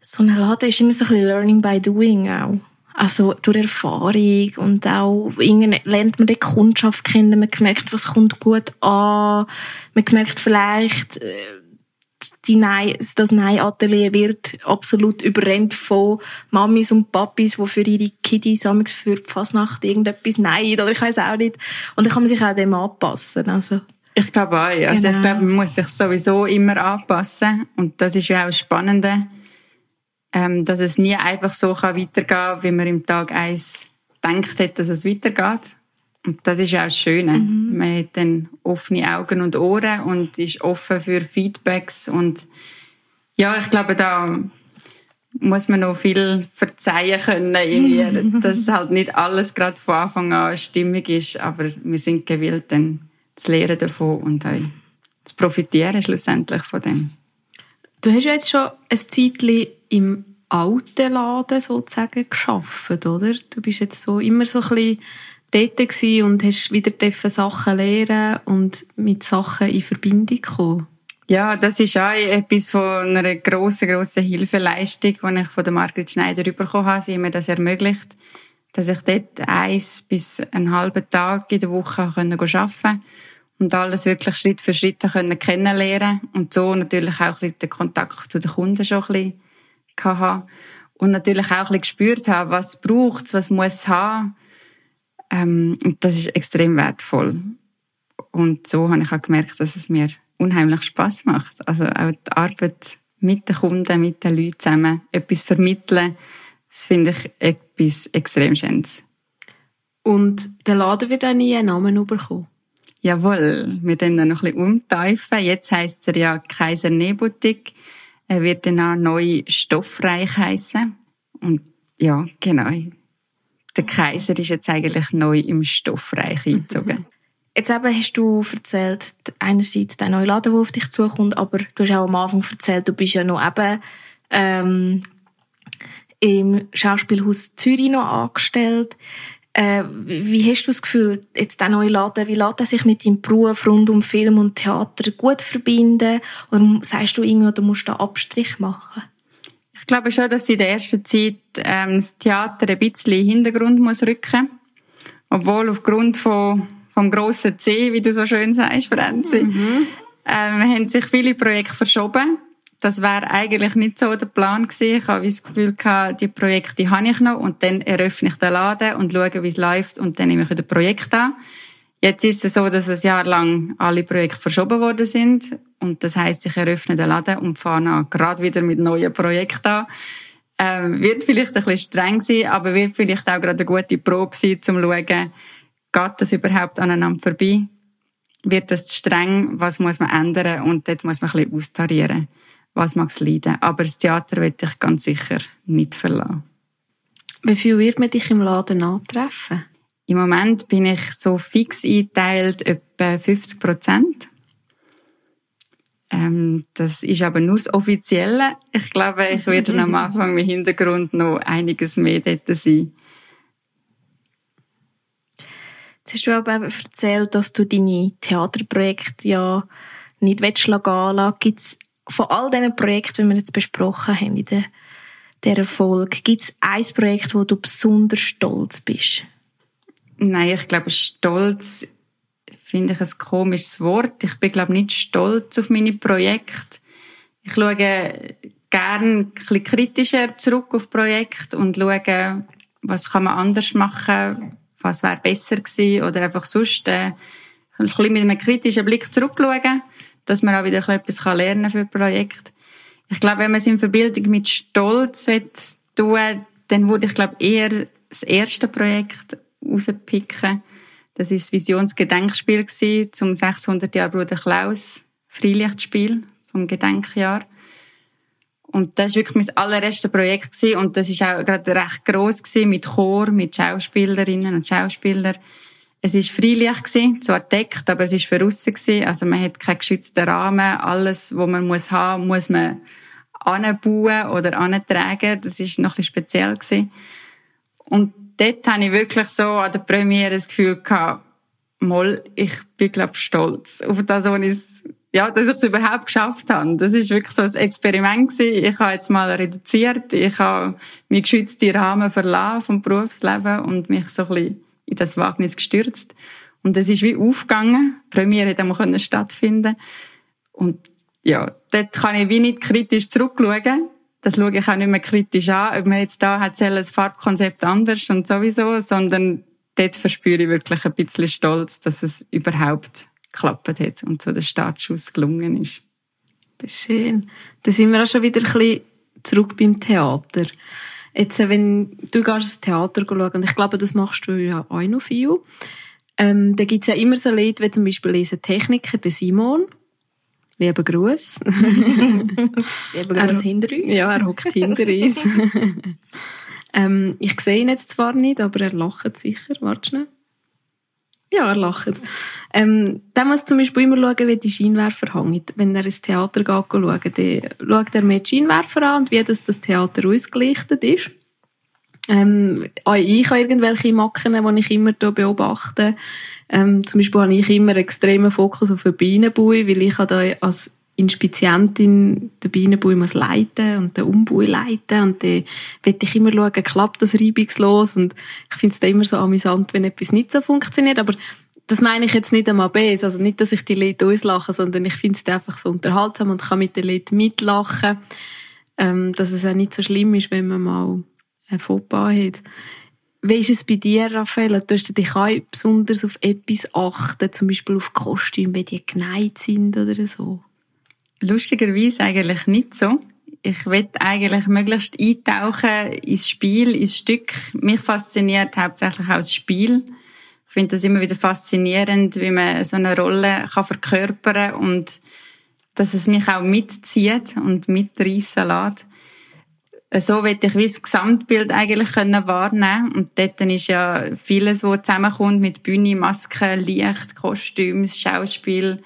so ein Laden ist immer so ein bisschen Learning by Doing auch. Also durch Erfahrung und auch irgendwie lernt man die Kundschaft kennen, man merkt, was kommt gut an, man merkt vielleicht, äh, die Nein, das Nein-Atelier wird absolut überrennt von Mamis und Papis, die für ihre Kiddies für die Fasnacht irgendetwas nein oder ich weiß auch nicht. Und dann kann man sich auch dem anpassen. Also. Ich glaube auch. Also genau. ich glaube, man muss sich sowieso immer anpassen. Und das ist ja auch das Spannende, ähm, dass es nie einfach so weitergehen kann, wie man im Tag eins denkt hat, dass es weitergeht. Und das ist auch das Schöne. Mhm. Man hat dann offene Augen und Ohren und ist offen für Feedbacks. Und ja, ich glaube, da muss man noch viel verzeihen können in mir, dass halt nicht alles gerade von Anfang an stimmig ist. Aber wir sind gewillt, dann zu lernen davon und auch zu profitieren schlussendlich von dem. Du hast ja jetzt schon ein Zeitchen im alten Laden sozusagen geschafft, oder? Du bist jetzt so immer so ein bisschen dort und hast wieder Sachen lernen und mit Sachen in Verbindung kommen. Ja, das ist auch etwas von einer grossen, grossen Hilfeleistung, die ich von der Margret Schneider bekommen habe. Sie haben mir das ermöglicht, dass ich dort eins bis einen halben Tag in der Woche arbeiten konnte und alles wirklich Schritt für Schritt kennenlernen und so natürlich auch den Kontakt zu den Kunden schon ein bisschen haben. Und natürlich auch ein bisschen gespürt haben, was braucht was muss es haben ähm, und das ist extrem wertvoll. Und so habe ich auch gemerkt, dass es mir unheimlich Spaß macht. Also auch die Arbeit mit den Kunden, mit den Leuten zusammen etwas vermitteln. Das finde ich etwas extrem Schönes. Und der Laden wird auch nie einen Namen bekommen? Jawohl, wir dann noch ein bisschen umtaufen. Jetzt heisst er ja Kaiser Nebutik. Er wird dann auch neu stoffreich heißen. Und ja, genau. Der Kaiser ist jetzt eigentlich neu im Stoffreich eingezogen. Jetzt eben hast du erzählt, einerseits der neue Laden, der auf dich zukommt, aber du hast auch am Anfang erzählt, du bist ja noch eben ähm, im Schauspielhaus Zürich noch angestellt. Äh, wie hast du das Gefühl, jetzt der neue Laden, wie lässt er sich mit deinem Beruf rund um Film und Theater gut verbinden? Oder sagst du irgendwie, du musst da Abstrich machen? Ich glaube schon, dass in der ersten Zeit ähm, das Theater ein bisschen in den Hintergrund muss rücken Obwohl aufgrund von, vom grossen C, wie du so schön sagst, Franzi, mhm. ähm, haben sich viele Projekte verschoben das wäre eigentlich nicht so der Plan gewesen. Ich habe das Gefühl gehabt, die Projekte habe ich noch und dann eröffne ich den Laden und schaue, wie es läuft und dann nehme ich wieder Projekt an. Jetzt ist es so, dass ein Jahr lang alle Projekte verschoben worden sind und das heißt, ich eröffne den Laden und fange gerade wieder mit neuen Projekten an. Ähm, wird vielleicht ein bisschen streng sein, aber wird vielleicht auch gerade eine gute Probe sein, um zu schauen, geht das überhaupt aneinander vorbei? Wird das streng? Was muss man ändern? Und dort muss man ein bisschen austarieren was mag es leiden. Aber das Theater wird ich ganz sicher nicht verlassen. Wie viel wird man dich im Laden antreffen? Im Moment bin ich so fix eingeteilt, etwa 50 Prozent. Ähm, das ist aber nur das Offizielle. Ich glaube, ich werde am Anfang im Hintergrund noch einiges mehr dort sein. Jetzt hast du aber erzählt, dass du deine Theaterprojekte ja nicht gehen lassen. Gibt es von all diesen Projekten, die wir jetzt besprochen haben in der, dieser Folge, gibt es ein Projekt, wo du besonders stolz bist? Nein, ich glaube, stolz finde ich ein komisches Wort. Ich bin, glaube nicht stolz auf meine Projekte. Ich schaue gerne ein kritischer zurück auf Projekte und schaue, was kann man anders machen, was wäre besser gewesen oder einfach sonst äh, ein bisschen mit einem kritischen Blick zurückschauen dass man auch wieder etwas lernen für Projekt. Ich glaube, wenn man es in Verbindung mit Stolz tun dann würde ich glaube eher das erste Projekt rauspicken. Das ist das Visionsgedenkspiel zum 600 Jahr Bruder Klaus Freilichtspiel vom Gedenkjahr. Und das war wirklich mein allererstes Projekt und das ist auch gerade recht gross mit Chor, mit Schauspielerinnen und Schauspielern. Es war Freilicht, zwar deckt, aber es war für aussen. Also man hat keinen geschützten Rahmen. Alles, was man muss haben muss, man anbauen oder antragen. Das war noch ein bisschen speziell. Und dort hatte ich wirklich so an der Premiere das Gefühl gehabt, mal, ich bin, glaube stolz auf das, was ich, ja, dass ich es überhaupt geschafft habe. Das ist wirklich so ein Experiment gewesen. Ich habe jetzt mal reduziert. Ich habe mich geschützte Rahmen verlassen vom Berufsleben und mich so ein bisschen in das Wagnis gestürzt. Und es ist wie aufgegangen. Die Premiere hätte mal stattfinden Und ja, dort kann ich wie nicht kritisch zurückschauen. Das schaue ich auch nicht mehr kritisch an, ob man jetzt da hat das Farbkonzept anders und sowieso, sondern dort verspüre ich wirklich ein bisschen Stolz, dass es überhaupt geklappt hat und so der Startschuss gelungen ist. Das ist schön. Da sind wir auch schon wieder ein bisschen zurück beim Theater. Jetzt, äh, wenn du gehst ins Theater schauen, und ich glaube, das machst du ja auch noch viel, ähm, da gibt es ja immer so Leute, wie zum Beispiel unser Techniker, der Simon. Lieber Gruß. Lieber Gruß hinter uns. Ja, er hockt hinter uns. ähm, ich sehe ihn jetzt zwar nicht, aber er lacht sicher. Warte schnell. Ja, er lacht. Ähm, dann muss zum Beispiel immer schauen, wie die Scheinwerfer hängen. Wenn er ins Theater geht, schauen, dann schaut er mir die Scheinwerfer an und wie das, das Theater ausgelichtet ist. Ähm, auch ich habe irgendwelche Macken, die ich immer beobachte. Ähm, zum Beispiel habe ich immer einen extremen Fokus auf den Bienenbui, weil ich da als Inspizientin den Bienenbui muss leiten und den Umbui leiten und dann will ich immer schauen, klappt das reibungslos? Und ich finde es immer so amüsant, wenn etwas nicht so funktioniert, aber das meine ich jetzt nicht einmal böse, also nicht, dass ich die Leute auslache, sondern ich finde es einfach so unterhaltsam und kann mit den Leuten mitlachen, ähm, dass es auch nicht so schlimm ist, wenn man mal ein Fauxpas hat. Wie ist es bei dir, Raphael? Du hast dich auch besonders auf etwas achten, zum Beispiel auf Kostüme, wie die geneigt sind oder so? Lustigerweise eigentlich nicht so. ich will eigentlich möglichst eintauchen ins Spiel, ins Stück. Mich fasziniert hauptsächlich auch das Spiel. Ich finde das immer wieder faszinierend, wie man so eine Rolle kann verkörpern und dass es mich auch mitzieht und mitreißen lässt. So will ich wie das Gesamtbild eigentlich können wahrnehmen Und dort ist ja vieles, was zusammenkommt mit Bühne, Maske, Licht, Kostüm, Schauspiel.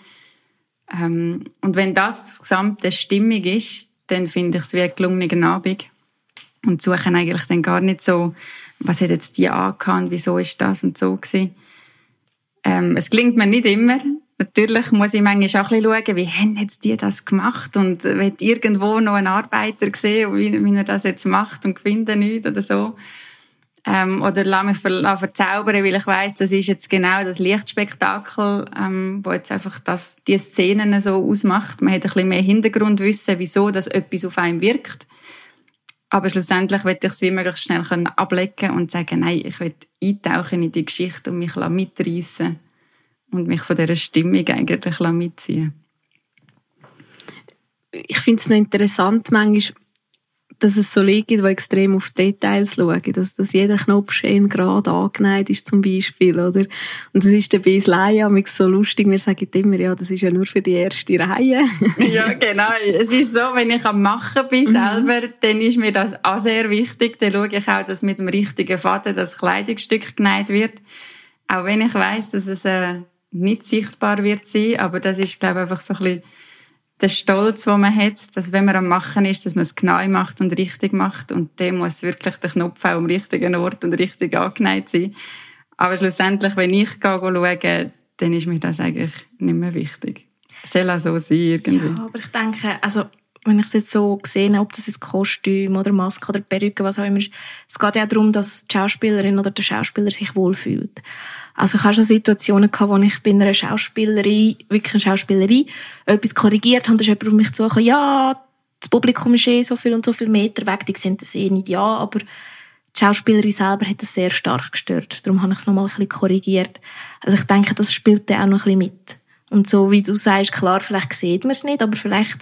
Ähm, und wenn das gesamte stimmig ist, dann finde ich es wie ein gelungener Abend. Und suchen eigentlich dann gar nicht so, was hat jetzt die angehabt, wieso ist das und so. Ähm, es gelingt mir nicht immer. Natürlich muss ich manchmal auch ein bisschen schauen, wie haben jetzt die das gemacht und wird irgendwo noch ein Arbeiter sehen, wie, wie er das jetzt macht und gewinnt nicht oder so. Ähm, oder lass mich ver verzaubern, weil ich weiß, das ist jetzt genau das Lichtspektakel, ähm, wo jetzt einfach das, die Szenen so ausmacht. Man hat ein bisschen mehr Hintergrundwissen, wieso das etwas auf einen wirkt. Aber schlussendlich will ich es wie möglichst schnell können ablecken und sagen, nein, ich will eintauchen in die Geschichte und mich mitreißen und mich von dieser Stimmung eigentlich mitziehen Ich finde es noch interessant manchmal, dass es so Leute gibt, die extrem auf Details schauen, dass, dass jeder Knopf schön gerade angenäht ist zum Beispiel, oder? Und das ist dann bei uns Laien so lustig, wir sagen immer, ja, das ist ja nur für die erste Reihe. ja, genau. Es ist so, wenn ich am Machen bin mhm. selber, dann ist mir das auch sehr wichtig. Dann schaue ich auch, dass mit dem richtigen Faden das Kleidungsstück genäht wird. Auch wenn ich weiß, dass es äh, nicht sichtbar wird sein, aber das ist, glaube ich, einfach so ein bisschen der Stolz, den man hat, dass wenn man am Machen ist, dass man es genau macht und richtig macht und dem muss wirklich der Knopf auch am richtigen Ort und richtig angenäht sein. Aber schlussendlich, wenn ich schaue, dann ist mir das eigentlich nicht mehr wichtig. Soll auch so sein irgendwie. Ja, aber ich denke, also wenn ich es jetzt so gesehen ob das jetzt Kostüm oder Maske oder Perücke, was auch immer ist, es geht ja darum, dass die Schauspielerin oder der Schauspieler sich wohlfühlt. Also ich habe schon Situationen gehabt, wo ich bei einer Schauspielerin, wirklich eine Schauspielerin, etwas korrigiert habe, da ist jemand auf mich zugekommen, ja, das Publikum ist eh so viel und so viel Meter weg, die sehen das eh nicht, ja, aber die Schauspielerin selber hat das sehr stark gestört. Darum habe ich es nochmal ein bisschen korrigiert. Also ich denke, das spielt dann auch noch ein bisschen mit. Und so wie du sagst, klar, vielleicht sieht man es nicht, aber vielleicht,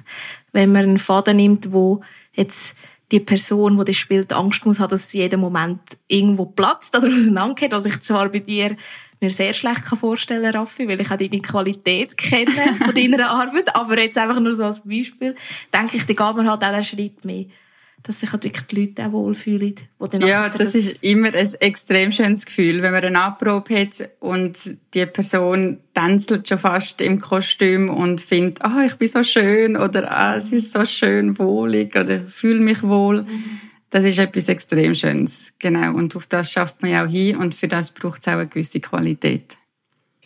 wenn man einen Faden nimmt, wo jetzt die Person, die das spielt, Angst muss haben, dass jeden Moment irgendwo platzt oder auseinandergeht, was ich zwar bei dir mir sehr schlecht vorstellen kann, Raffi, weil ich auch deine Qualität kenne von deiner Arbeit, aber jetzt einfach nur so als Beispiel, denke ich, da geht man halt auch einen Schritt mehr dass sich halt wirklich die Leute auch wohlfühlen. ja, das, das, ist immer ein extrem schönes Gefühl, wenn man eine Abprobe hat und die Person tänzelt schon fast im Kostüm und findet, ah, oh, ich bin so schön oder ah, es ist so schön wohlig oder fühle mich wohl. Mhm. Das ist etwas extrem Schönes, genau. Und auf das schafft man ja auch hin und für das braucht es auch eine gewisse Qualität.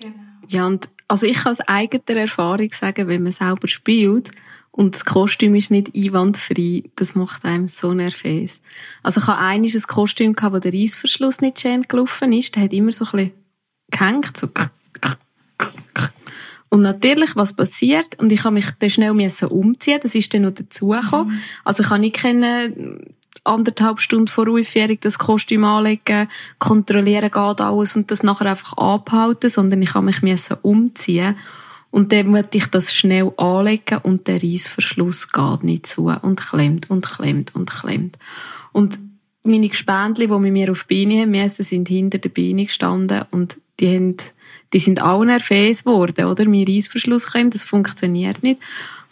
Genau. Ja, und also ich kann aus eigener Erfahrung sagen, wenn man selber spielt, und das Kostüm ist nicht einwandfrei. Das macht einem so nervös. Also ich hatte einmal ein Kostüm, gehabt, wo der Reissverschluss nicht schön gelaufen ist. Der hat immer so ein bisschen gehängt. So und natürlich, was passiert? Und ich habe mich dann schnell umziehen Das ist dann noch dazugekommen. Mhm. Also ich habe nicht können, anderthalb Stunden vor Aufführung das Kostüm anlegen, kontrollieren geht alles und das nachher einfach abhalten, sondern ich habe mich umziehen und dann wollte ich das schnell anlegen und der Reissverschluss geht nicht zu und klemmt und klemmt und klemmt. Und meine Gespendli, die mit mir auf die Beine haben müssen, sind hinter der Beine gestanden und die haben, die sind alle nervös geworden, oder? Mein Reissverschluss klemmt, das funktioniert nicht.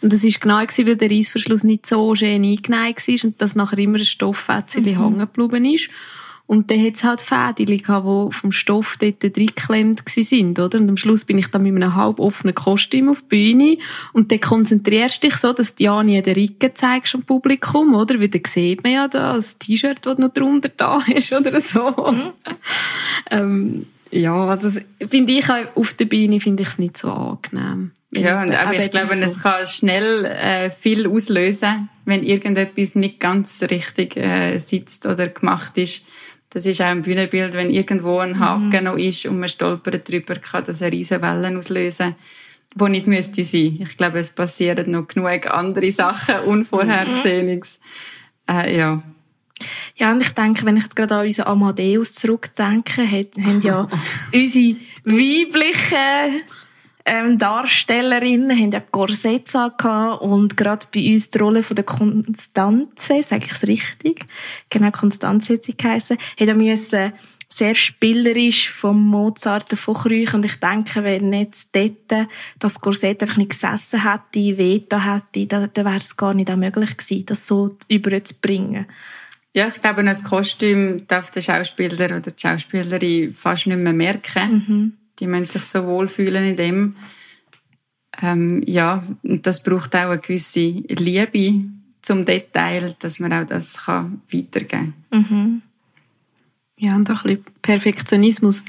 Und das war genau, weil der Reissverschluss nicht so schön eingenäht war und dass nachher immer ein Stofffetzchen mhm. hängen geblieben ist. Und dann hat es halt Fäden die vom Stoff dort reingeklemmt sind, oder? Und am Schluss bin ich dann mit einem halb offenen Kostüm auf die Bühne und dann konzentrierst du dich so, dass du ja nie den Rücken zeigst am Publikum, oder? Weil dann sieht man ja da das T-Shirt, das noch drunter da ist, oder so. Mhm. ähm, ja, also finde ich auf der Bühne finde ich es nicht so angenehm. Ja, und auch ich glaube, so. es kann schnell äh, viel auslösen, wenn irgendetwas nicht ganz richtig äh, sitzt oder gemacht ist das ist auch ein Bühnenbild, wenn irgendwo ein Haken mhm. noch ist und man stolpert drüber, kann das eine riesen Wellen auslösen, wo nicht müsste sein. Ich glaube, es passieren noch genug andere Sachen, Unvorhergesehenes. Mhm. Äh, ja. Ja, und ich denke, wenn ich jetzt gerade an unseren Amadeus zurückdenke, haben ja unsere weiblichen ähm, Darstellerinnen haben ja Korsetts angehabt und gerade bei uns die Rolle von der Konstanze, sage ich es richtig, genau Konstanze hat sie geheissen, hat er müssen sehr spielerisch vom Mozart davonkriechen und ich denke, wenn jetzt dort das Korsett einfach nicht gesessen hätte, Veto hätte, dann, dann wäre es gar nicht auch möglich gewesen, das so überzubringen. Ja, ich glaube, ein Kostüm darf der Schauspieler oder die Schauspielerin fast nicht mehr merken. Mhm. Die müssen sich so wohlfühlen in dem. Ähm, ja, und das braucht auch eine gewisse Liebe zum Detail, dass man auch das kann weitergeben kann. Mhm. Ja, und auch ein bisschen Perfektionismus,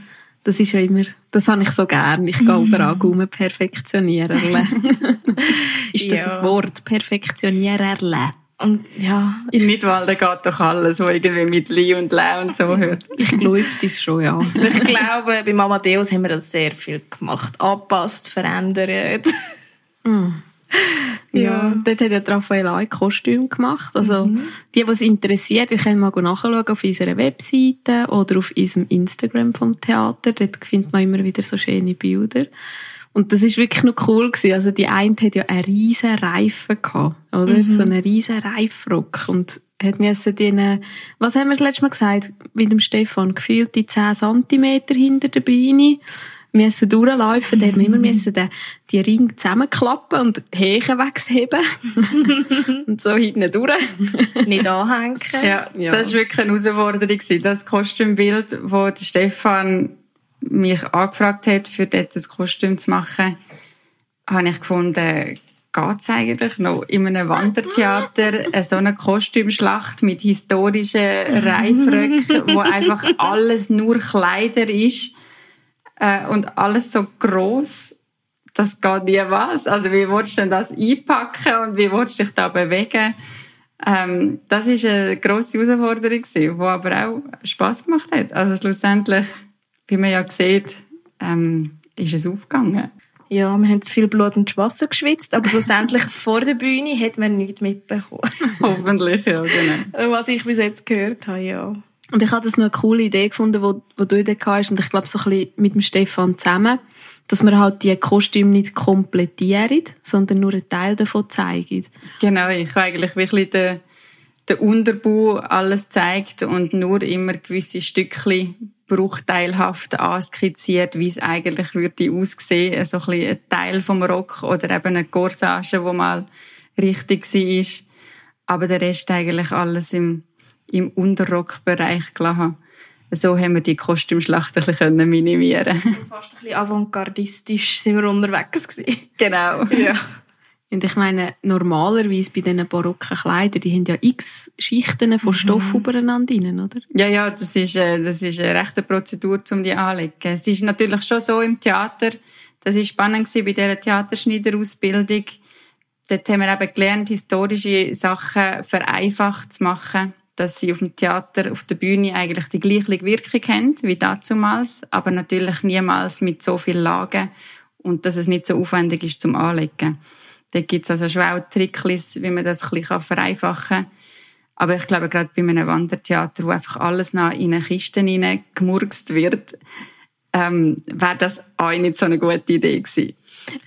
das ist ja immer, das habe ich so gern. Ich gehe mhm. überall um perfektionieren. ist das ja. ein Wort? Perfektionieren. Und ja. In Nidwalden geht doch alles, was irgendwie mit Li und Lä und so hört. Ich glaube das schon, ja. ich glaube, bei Amadeus haben wir das sehr viel gemacht. Anpasst, verändert. Mm. Ja, ja, dort hat ja Raphael auch ein Kostüm gemacht. Also, mhm. die, die es interessiert, ihr könnt mal nachschauen auf unserer Webseite oder auf unserem Instagram vom Theater. Dort findet man immer wieder so schöne Bilder. Und das ist wirklich noch cool gewesen. Also die eine hat ja einen riesen Reifen gehabt, oder? Mhm. So einen riesen Reifrock. Und hat müssen den, was haben wir das letzte Mal gesagt? Mit dem Stefan, gefühlt die 10 cm hinter der Beine müssen durchlaufen. Mhm. Da haben wir immer müssen den, die Ringe zusammenklappen und Häken wegheben. und so hinten durch. Nicht anhängen. Ja, ja, das war wirklich eine Herausforderung. Das Kostümbild, das Stefan mich angefragt hat, für dort ein Kostüm zu machen, habe ich gefunden, geht es eigentlich noch in einem Wandertheater so eine Kostümschlacht mit historischen Reifröcken, wo einfach alles nur Kleider ist äh, und alles so groß, das geht nie was. Also wie willst du denn das einpacken und wie willst du dich da bewegen? Ähm, das ist eine grosse Herausforderung, die aber auch Spass gemacht hat. Also schlussendlich wie man ja sieht, ähm, ist es aufgegangen. Ja, wir haben zu viel Blut und Wasser geschwitzt, aber schlussendlich vor der Bühne hat man nichts mitbekommen. Hoffentlich, ja, genau. Was ich bis jetzt gehört habe, ja. Und ich habe das noch eine coole Idee gefunden, wo, wo du da hast und ich glaube so ein bisschen mit dem Stefan zusammen, dass wir halt die Kostüme nicht komplettieren, sondern nur einen Teil davon zeigen. Genau, ich habe eigentlich wirklich den, den Unterbau alles zeigt und nur immer gewisse Stückchen bruchteilhaft anskizziert, wie es eigentlich würde aussehen. So ein, bisschen ein Teil vom Rock oder eben eine Corsage, wo mal richtig war. Aber der Rest eigentlich alles im, im Unterrockbereich gelassen. So haben wir die Kostümschlacht ein bisschen minimieren Fast ein bisschen avantgardistisch sind wir unterwegs gewesen. Genau. Ja. Und ich meine, normalerweise bei diesen barocken Kleidern, die haben ja x Schichten von mhm. Stoff mhm. übereinander rein, oder? Ja, ja, das ist, äh, das ist eine rechte Prozedur, um die anzulegen. Es ist natürlich schon so im Theater, das war spannend bei dieser Theaterschneiderausbildung. Dort haben wir eben gelernt, historische Sachen vereinfacht zu machen, dass sie auf dem Theater, auf der Bühne eigentlich die gleiche Wirkung haben wie damals, aber natürlich niemals mit so vielen Lagen und dass es nicht so aufwendig ist zum Anlegen. Da gibt es also schon auch Tricks, wie man das ein bisschen vereinfachen kann. Aber ich glaube, gerade bei einem Wandertheater, wo einfach alles noch in eine Kiste gemurkst wird, ähm, wäre das auch nicht so eine gute Idee gewesen.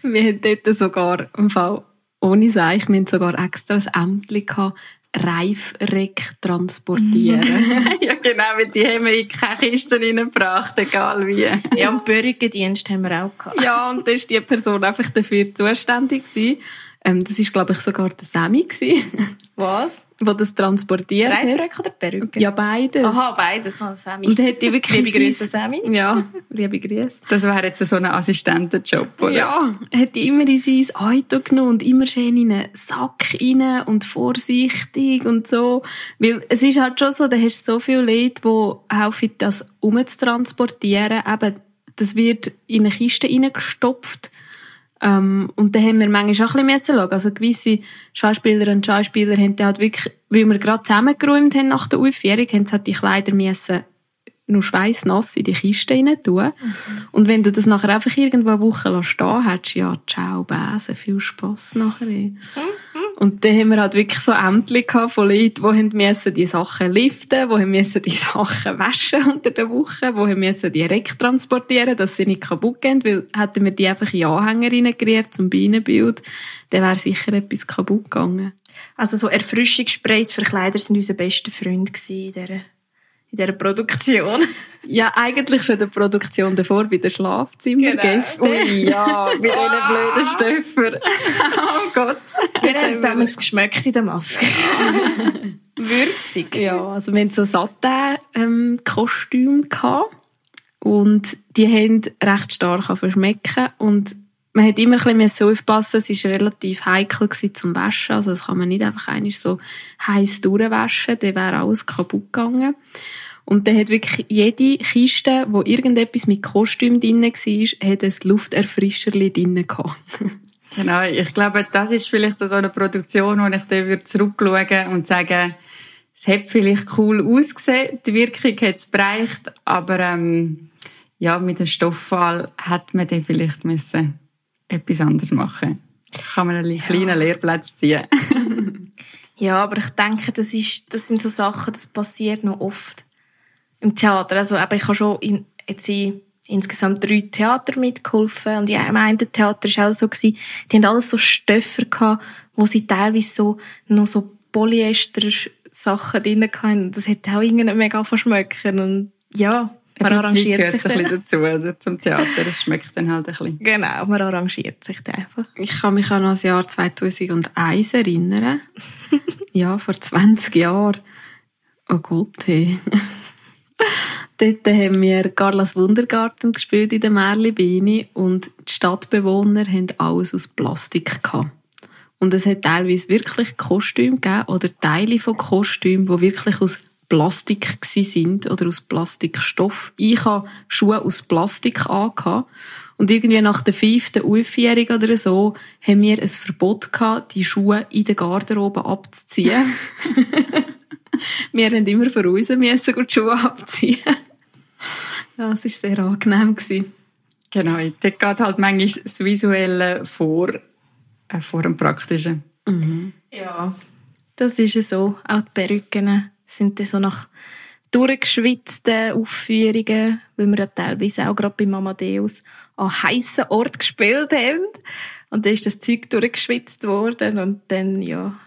Wir hatten dort sogar, im Fall ohne Seich, wir hatten sogar extra ein Ämtchen Reifreck transportieren. ja, genau, weil die haben wir in keine Kisten reingebracht, egal wie. ja, und Bürgerdienst haben wir auch gehabt. Ja, und da war die Person einfach dafür zuständig. Ähm, das war, glaube ich, sogar der Sammy. Was? Wo das transportiert Reifröcke oder Perücke? Ja, beides. Aha, beides. Oh, Sammy. Und hat die wirklich liebe Grüße, Sammy. Ja, liebe Grüße. Das wäre jetzt so ein Assistentenjob, oder? Ja, hat die immer in sein Auto genommen und immer schön in einen Sack rein und vorsichtig und so. Weil es ist halt schon so, da hast du so viele Leute, die helfen, das umzutransportieren. Eben, das wird in eine Kiste reingestopft ähm, und da haben wir manchmal auch ein bisschen schauen. Also gewisse Schauspieler und Schauspieler haben halt wirklich, weil wir gerade zusammengeräumt haben nach der Aufführung, haben sie halt die Kleider müssen nur schweißnass in die Kiste rein tun. Mhm. Und wenn du das nachher einfach irgendwo eine Woche stehen lässt, ja, ciao, Bäse, viel Spass nachher. Mhm. Und dann haben wir halt wirklich so Ämter von Leuten, die müssen die Sachen liften, die müssen die Sachen waschen unter der Woche, die müssen die transportieren, dass sie nicht kaputt gehen, weil hätten wir die einfach in Anhänger reingerührt zum Bienenbild, dann wäre sicher etwas kaputt gegangen. Also so Erfrischungssprays für Kleider sind unser bester Freund in dieser in dieser Produktion. ja, eigentlich schon in der Produktion davor, bei den Schlafzimmergästen. Genau. Ui, ja, wow. diesen blöden Stöffer. oh Gott. Wir haben es damals geschmeckt in der Maske. Würzig. Ja, also wir hatten so Satin-Kostüme ähm, und die haben recht stark verschmecken und man hat immer ein bisschen so aufpassen, es war relativ heikel zum Waschen, also das kann man nicht einfach so heiß durchwaschen, dann wäre alles kaputt gegangen. Und dann hat wirklich jede Kiste, wo irgendetwas mit Kostüm drin war, hat ein Lufterfrischerli drin gehabt. genau, ich glaube, das ist vielleicht so eine Produktion, wo ich dann zurückschauen und sagen, es hat vielleicht cool ausgesehen, die Wirkung hat es bereicht, aber ähm, ja, mit dem Stoffwahl hat man dann vielleicht müssen etwas anderes machen. Kann man einen ja. kleinen Lehrplatz ziehen. ja, aber ich denke, das, ist, das sind so Sachen, das passiert noch oft im Theater. Also aber ich habe schon in, jetzt in insgesamt drei Theater mitgeholfen und ja, im einen Theater war auch so, gewesen, die haben alles so Stoffe gehabt, wo sie teilweise so noch so Polyester Sachen drin hatten. Das hat auch irgendwie mega verschmecken und ja, man arrangiert sich ein bisschen dazu, also zum Theater. Es schmeckt dann halt ein bisschen. Genau, man arrangiert sich dann einfach. Ich kann mich an das Jahr 2001 erinnern. ja, vor 20 Jahren. Oh Gott, hey. Dort haben wir Carlas Wundergarten gespielt in der Merlibeine und die Stadtbewohner haben alles aus Plastik gehabt. Und es hat teilweise wirklich Kostüme gegeben oder Teile von Kostümen, die wirklich aus Plastik sind oder aus Plastikstoff. Ich habe Schuhe aus Plastik angehabt. Und irgendwie nach der fünften Aufjährung oder so haben wir ein Verbot gehabt, die Schuhe in der Garderobe abzuziehen. wir haben immer für uns müssen die Schuhe abziehen. ja, es war sehr angenehm. Genau, da geht halt manchmal das Visuelle vor, äh, vor dem Praktischen. Mhm. Ja, das ist so. Auch die Perücken sind dann so nach durchgeschwitzten Aufführungen, weil wir ja teilweise auch gerade bei Amadeus an heißen Ort gespielt haben. Und dann ist das Zeug durchgeschwitzt worden und dann, ja.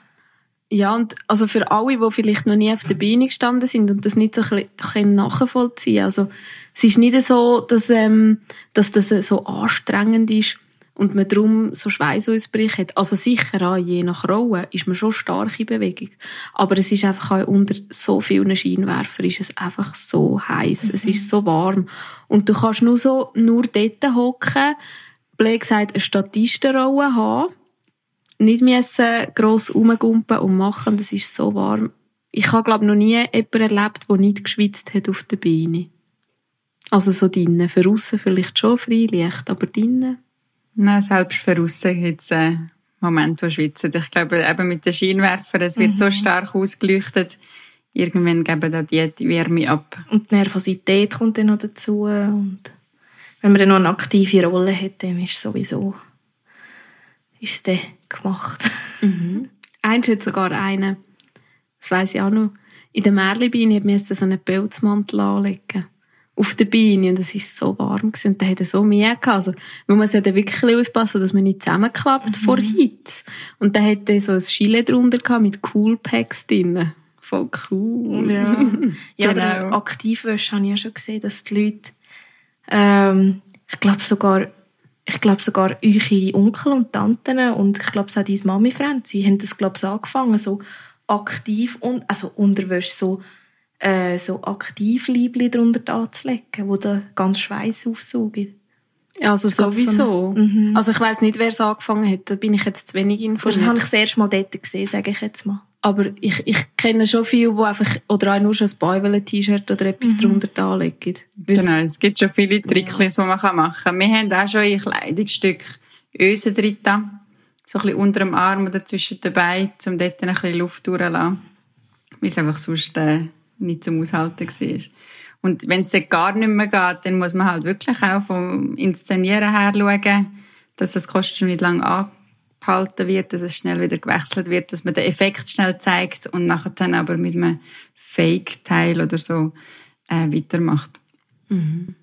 Ja, und also für alle, die vielleicht noch nie auf der Bühne gestanden sind und das nicht so ein bisschen nachvollziehen also es ist nicht so, dass, ähm, dass das so anstrengend ist, und man darum so Schweißausbrüche hat. Also sicher auch, je nach Rolle ist man schon stark in Bewegung. Aber es ist einfach auch unter so vielen Scheinwerfern ist es einfach so heiß, mhm. es ist so warm. Und du kannst nur so, nur dort hocken, blöd gesagt, eine Statistenrolle haben, nicht müssen gross rumgumpen und machen, das ist so warm. Ich habe, glaube noch nie jemanden erlebt, der nicht geschwitzt hat auf der Beine. Also so drinnen. Für aussen vielleicht schon Freilicht, aber drinnen Nein, selbst für aussen gibt es äh, Momente, wo schwitzen. Ich glaube, eben mit den Scheinwerfern, es wird mhm. so stark ausgeleuchtet, irgendwann geben dann die, die Wärme ab. Und die Nervosität kommt dann noch dazu. Und wenn man dann noch eine aktive Rolle hat, dann ist es sowieso ist es dann gemacht. Mhm. Eins hat sogar einen, das weiss ich auch noch, in der Märlibeine musste so einen Pelzmantel anlegen auf der Beine und es war so warm gewesen. und der hatte so Mühe gehabt. Also, man muss ja dann wirklich aufpassen, dass man nicht zusammenklappt mhm. vor Hitze. Und der hatte so ein Schiele drunter gehabt mit Coolpacks drin. Voll cool. Ja, ja genau. Aktivwäsche habe ich ja schon gesehen, dass die Leute, ähm, ich glaube sogar, ich glaube sogar eure Onkel und Tanten und ich glaube auch deine Mami Franzi haben das glaube ich angefangen, so aktiv und also Unterwäsche so äh, so Aktivliebli darunter anzulegen, wo der ganz Schweiß aufsaugen. Also sowieso. So mhm. Also ich weiß nicht, wer es angefangen hat. Da bin ich jetzt zu wenig informiert. Das habe ich das erste Mal dort gesehen, sage ich jetzt mal. Aber ich, ich kenne schon viele, die einfach, oder auch nur schon ein Bäuwele-T-Shirt oder etwas mhm. drunter anlegen. Genau, es gibt schon viele Tricks, ja. die man machen kann. Wir haben auch schon ein Kleidungsstück Ösen drin, so ein bisschen unter dem Arm oder zwischen den Beinen, um dort ein bisschen Luft durchzulassen. Weil es einfach sonst äh, nicht zum Aushalten war. Und wenn es dann gar nicht mehr geht, dann muss man halt wirklich auch vom Inszenieren her schauen, dass das Kostüm nicht lang behalten wird, dass es schnell wieder gewechselt wird, dass man den Effekt schnell zeigt und nachher dann aber mit einem Fake-Teil oder so äh, weitermacht. Mhm.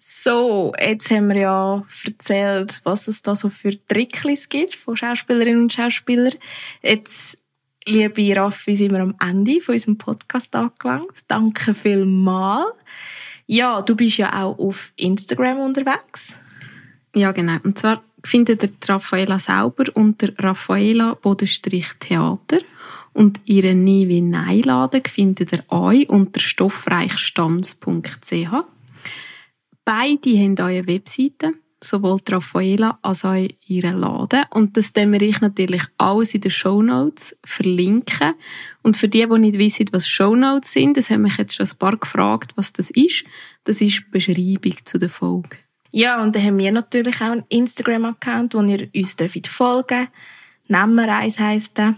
So, jetzt haben wir ja erzählt, was es da so für Tricklis gibt von Schauspielerinnen und Schauspielern. Jetzt, liebe Raffi, sind wir am Ende von unserem Podcast angelangt. Danke vielmals. Ja, du bist ja auch auf Instagram unterwegs. Ja, genau. Und zwar findet ihr Raffaella selber unter Raffaella-Theater und ihre Nie wie Nein-Laden findet ihr euch unter stoffreichstanz.ch. Beide haben eure Webseite, sowohl die Raffaella als auch ihre Laden. Und das werden wir ich natürlich alles in den Show Notes verlinken. Und für die, die nicht wissen, was Show Notes sind, das haben mich jetzt schon ein paar gefragt, was das ist. Das ist die Beschreibung zu der Folge. Ja, und dann haben wir natürlich auch einen Instagram-Account, wo ihr uns folgen dürft. Nemmereis heisst der.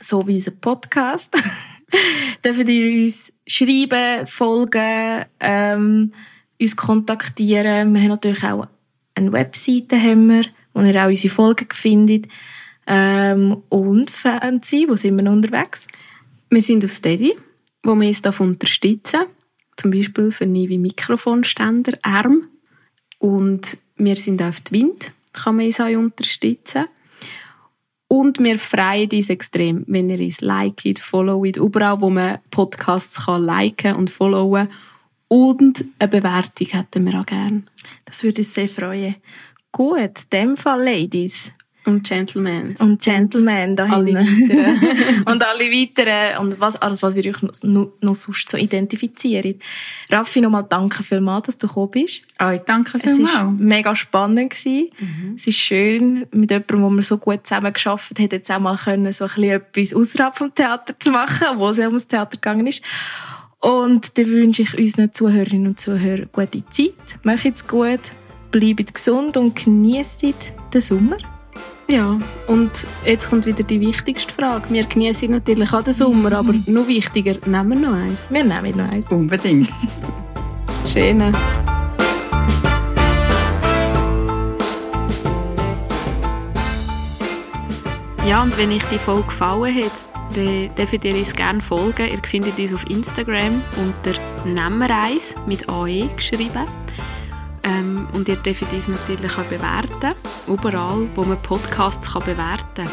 So wie unser Podcast. dürft ihr uns schreiben, folgen, ähm, uns kontaktieren. Wir haben natürlich auch eine Webseite, haben wir, wo ihr auch unsere Folgen findet. Ähm, und Fernsehen, wo sind wir unterwegs? Wir sind auf Steady, wo wir uns unterstützen. Zum Beispiel für neue Mikrofonständer, Arm. Und wir sind auf die Wind, kann man uns auch unterstützen. Und wir freuen uns extrem, wenn ihr uns liket, followet, überall, wo man Podcasts kann liken und followen und eine Bewertung hätten wir auch gerne. Das würde uns sehr freuen. Gut, in dem Fall, Ladies. Und Gentlemen. Und Gentlemen da Alle weiteren. und alle weiteren. Und was, alles, was ihr euch noch, noch sonst so identifiziert. Raffi, nochmal danke vielmals, dass du gekommen bist. Oh, danke vielmals. Es war mega spannend. Mhm. Es ist schön, mit jemandem, wo wir so gut zusammen geschafft haben, jetzt auch mal können, so ein bisschen etwas außerhalb vom Theater zu machen, wo es ja ums Theater gegangen ist. Und dann wünsche ich unseren Zuhörerinnen und Zuhörern gute Zeit. Macht es gut, bleibt gesund und genießt den Sommer. Ja, und jetzt kommt wieder die wichtigste Frage. Wir genießen natürlich auch den Sommer, aber noch wichtiger, nehmen wir noch eins? Wir nehmen noch eins. Unbedingt. Schön. Ja, und wenn euch die Folge gefallen hat, dann dürft ihr uns gerne folgen. Ihr findet uns auf Instagram unter Nemmereis mit AE geschrieben. Ähm, und ihr dürft uns natürlich auch bewerten, überall, wo man Podcasts kann bewerten kann.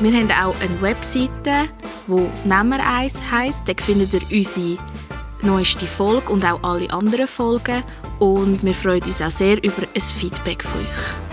Wir haben auch eine Webseite, die Nemmereis heisst. Da findet ihr unsere neueste Folge und auch alle anderen Folgen. Und wir freuen uns auch sehr über ein Feedback von euch.